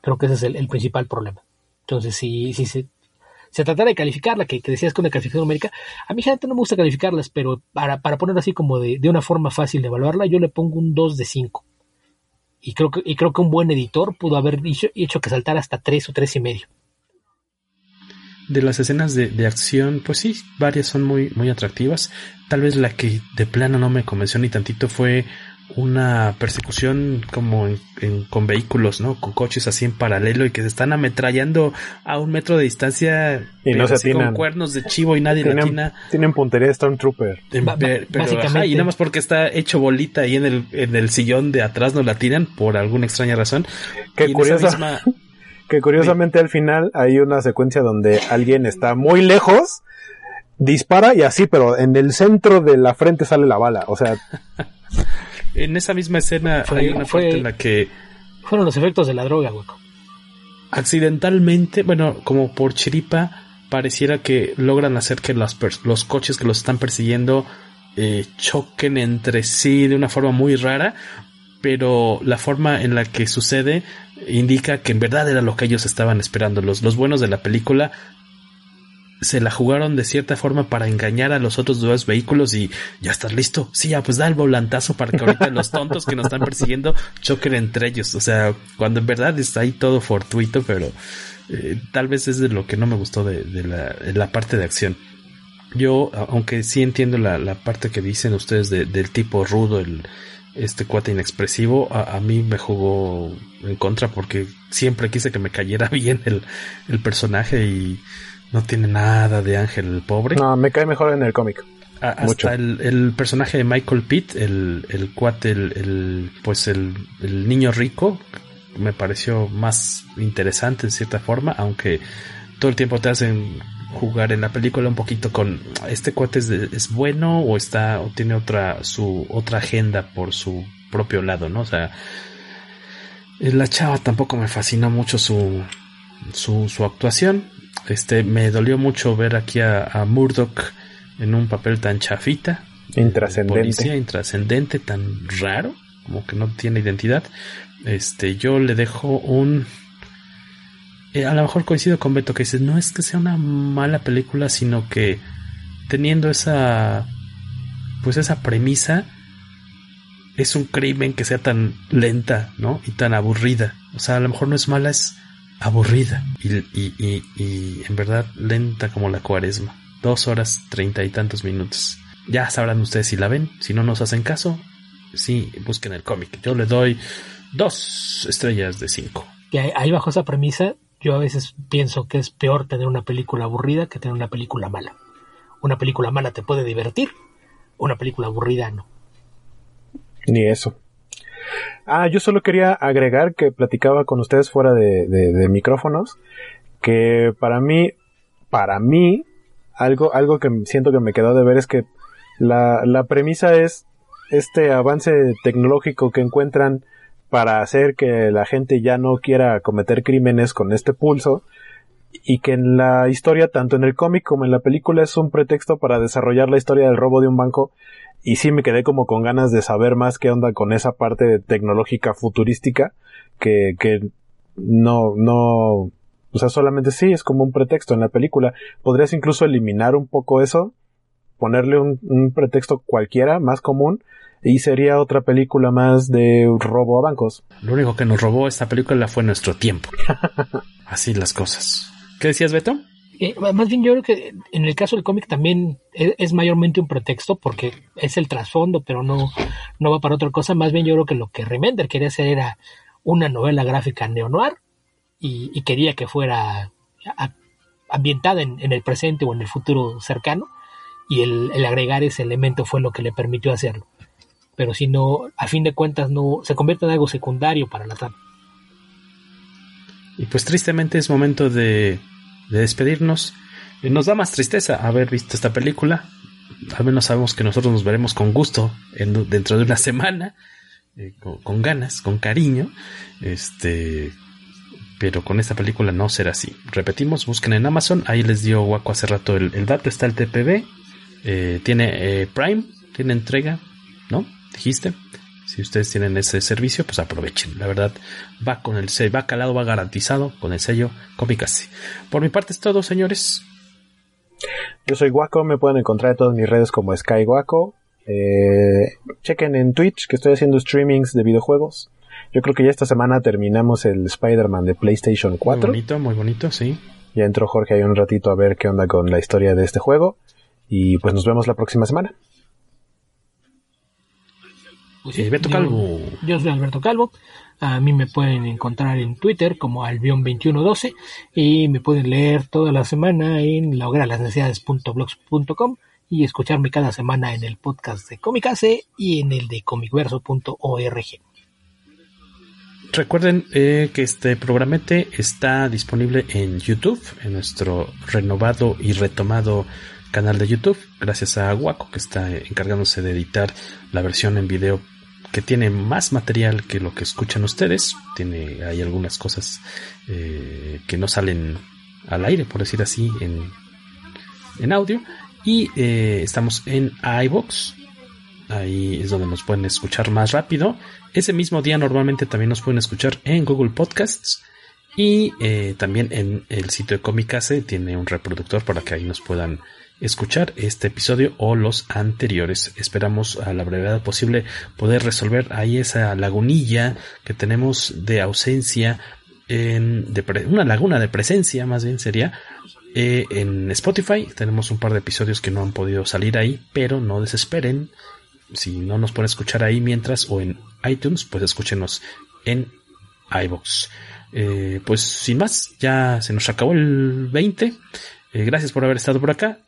Creo que ese es el, principal problema. Entonces, si se, se tratara de calificarla, que, decías con una calificación numérica, a mí gente no me gusta calificarlas, pero para, para así como de, de, una forma fácil de evaluarla, yo le pongo un 2 de 5. Y creo que, y creo que un buen editor pudo haber hecho, hecho que saltara hasta 3 o tres y medio. De las escenas de, de, acción, pues sí, varias son muy, muy atractivas. Tal vez la que de plano no me convenció ni tantito fue una persecución como en, con vehículos, ¿no? Con coches así en paralelo y que se están ametrallando a un metro de distancia y no se con cuernos de chivo y nadie tienen, latina. Tienen puntería de Stormtrooper. Pero, y nada más porque está hecho bolita ahí en el, en el sillón de atrás no la tiran por alguna extraña razón. Qué curiosa. que curiosamente al final hay una secuencia donde alguien está muy lejos, dispara y así, pero en el centro de la frente sale la bala. O sea, en esa misma escena hay una parte en la que... Fueron los efectos de la droga, hueco. Accidentalmente, bueno, como por chiripa, pareciera que logran hacer que los, los coches que los están persiguiendo eh, choquen entre sí de una forma muy rara, pero la forma en la que sucede indica que en verdad era lo que ellos estaban esperando. Los, los buenos de la película se la jugaron de cierta forma para engañar a los otros dos vehículos y ya estás listo. Sí, ya pues da el volantazo para que ahorita los tontos que nos están persiguiendo choquen entre ellos. O sea, cuando en verdad está ahí todo fortuito, pero eh, tal vez es de lo que no me gustó de, la, parte de acción. Yo, aunque sí entiendo la, parte que dicen ustedes del tipo rudo, el, este cuate inexpresivo, a, mí me jugó en contra porque siempre quise que me cayera bien el personaje y no tiene nada de ángel el pobre. No, me cae mejor en el cómic. hasta el, el, personaje de Michael Pitt, el, el cuate, el, el pues el, niño rico, me pareció más interesante en cierta forma, aunque todo el tiempo te hacen jugar en la película un poquito con este cuate es, bueno o está o tiene otra su otra agenda por su propio lado, ¿no? O sea, la chava tampoco me fascinó mucho su su, su actuación. Este me dolió mucho ver aquí a, a Murdoch en un papel tan chafita, intrascendente, policía intrascendente, tan raro, como que no tiene identidad. Este, yo le dejo un eh, a lo mejor coincido con Beto que dice, no es que sea una mala película, sino que teniendo esa, pues esa premisa, es un crimen que sea tan lenta, ¿no? Y tan aburrida. O sea, a lo mejor no es mala, es aburrida. Y, y, y, y en verdad lenta como la cuaresma. Dos horas treinta y tantos minutos. Ya sabrán ustedes si la ven. Si no nos hacen caso, sí, busquen el cómic. Yo le doy dos estrellas de cinco. Y ahí bajo esa premisa yo a veces pienso que es peor tener una película aburrida que tener una película mala. Una película mala te puede divertir, una película aburrida no. Ni eso. Ah, yo solo quería agregar que platicaba con ustedes fuera de, micrófonos, que para mí, para mí, algo, algo que siento que me quedó de ver es que la, la premisa es este avance tecnológico que encuentran para hacer que la gente ya no quiera cometer crímenes con este pulso y que en la historia, tanto en el cómic como en la película, es un pretexto para desarrollar la historia del robo de un banco y sí me quedé como con ganas de saber más qué onda con esa parte tecnológica futurística que, que no, no, o sea, solamente sí, es como un pretexto en la película. Podrías incluso eliminar un poco eso, ponerle un, un pretexto cualquiera, más común, y sería otra película más de robo a bancos. Lo único que nos robó esta película fue nuestro tiempo. Así las cosas. ¿Qué decías, Beto? Eh, más bien yo creo que en el caso del cómic también es, mayormente un pretexto porque es el trasfondo, pero no, no va para otra cosa. Más bien yo creo que lo que Remender quería hacer era una novela gráfica neo-noir y, quería que fuera ambientada en, el presente o en el futuro cercano y el, el agregar ese elemento fue lo que le permitió hacerlo pero si no, a fin de cuentas no se convierte en algo secundario para la trama. Y pues tristemente es momento de, despedirnos. Nos da más tristeza haber visto esta película. Al menos sabemos que nosotros nos veremos con gusto dentro de una semana, eh, con, ganas, con cariño. Este, pero con esta película no será así. Repetimos, busquen en Amazon. Ahí les dio Waco hace rato el, dato. Está el TPB. Eh, tiene eh, Prime, tiene entrega, ¿no? dijiste. Si ustedes tienen ese servicio, pues aprovechen. La verdad, va con el sello, va calado, va garantizado con el sello Comicasi. Por mi parte es todo, señores. Yo soy Guaco, me pueden encontrar en todas mis redes como Sky Guaco. Eh, chequen en Twitch que estoy haciendo streamings de videojuegos. Yo creo que ya esta semana terminamos el Spider-Man de PlayStation 4. Muy bonito, muy bonito, sí. Ya entró Jorge ahí un ratito a ver qué onda con la historia de este juego. Y pues nos vemos la próxima semana. Pues Calvo. Yo soy Alberto Calvo. A mí me pueden encontrar en Twitter como albion2112 y me pueden leer toda la semana en la hoguera las necesidades.blogs.com y escucharme cada semana en el podcast de Comicase y en el de comicverso.org. Recuerden eh, que este programete está disponible en YouTube, en nuestro renovado y retomado canal de YouTube, gracias a Waco que está encargándose de editar la versión en video que tiene más material que lo que escuchan ustedes. Tiene hay algunas cosas eh, que no salen al aire, por decir así, en, en audio. Y eh, estamos en iBox. Ahí es donde nos pueden escuchar más rápido. Ese mismo día normalmente también nos pueden escuchar en Google Podcasts. Y eh, también en el sitio de Comicase tiene un reproductor para que ahí nos puedan escuchar este episodio o los anteriores. Esperamos a la brevedad posible poder resolver ahí esa lagunilla que tenemos de ausencia en, una laguna de presencia más bien sería eh, en Spotify. Tenemos un par de episodios que no han podido salir ahí, pero no desesperen. Si no nos pueden escuchar ahí mientras o en iTunes, pues escúchenos en iBox. Eh, pues sin más, ya se nos acabó el 20. Eh, gracias por haber estado por acá.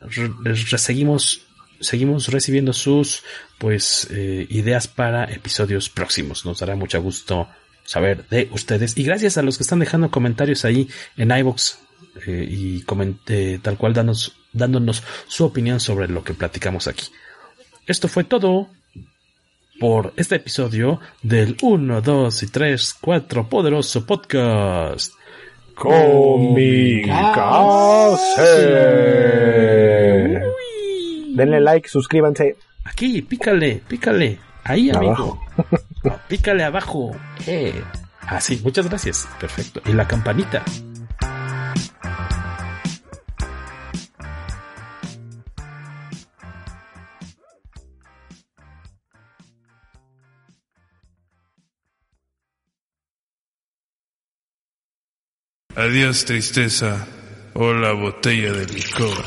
seguimos, seguimos recibiendo sus pues eh, ideas para episodios próximos. Nos dará mucho gusto saber de ustedes. Y gracias a los que están dejando comentarios ahí en iBox. eh, y tal cual danos, dándonos su opinión sobre lo que platicamos aquí. Esto fue todo por este episodio del 1, 2 y 3, 4 poderoso podcast. Comicase. Denle like, suscríbanse. Aquí, pícale, pícale. Ahí, amigo. pícale abajo. Eh. Ah, sí, muchas gracias. Perfecto. Y la campanita. Adiós tristeza. Hola botella de licor.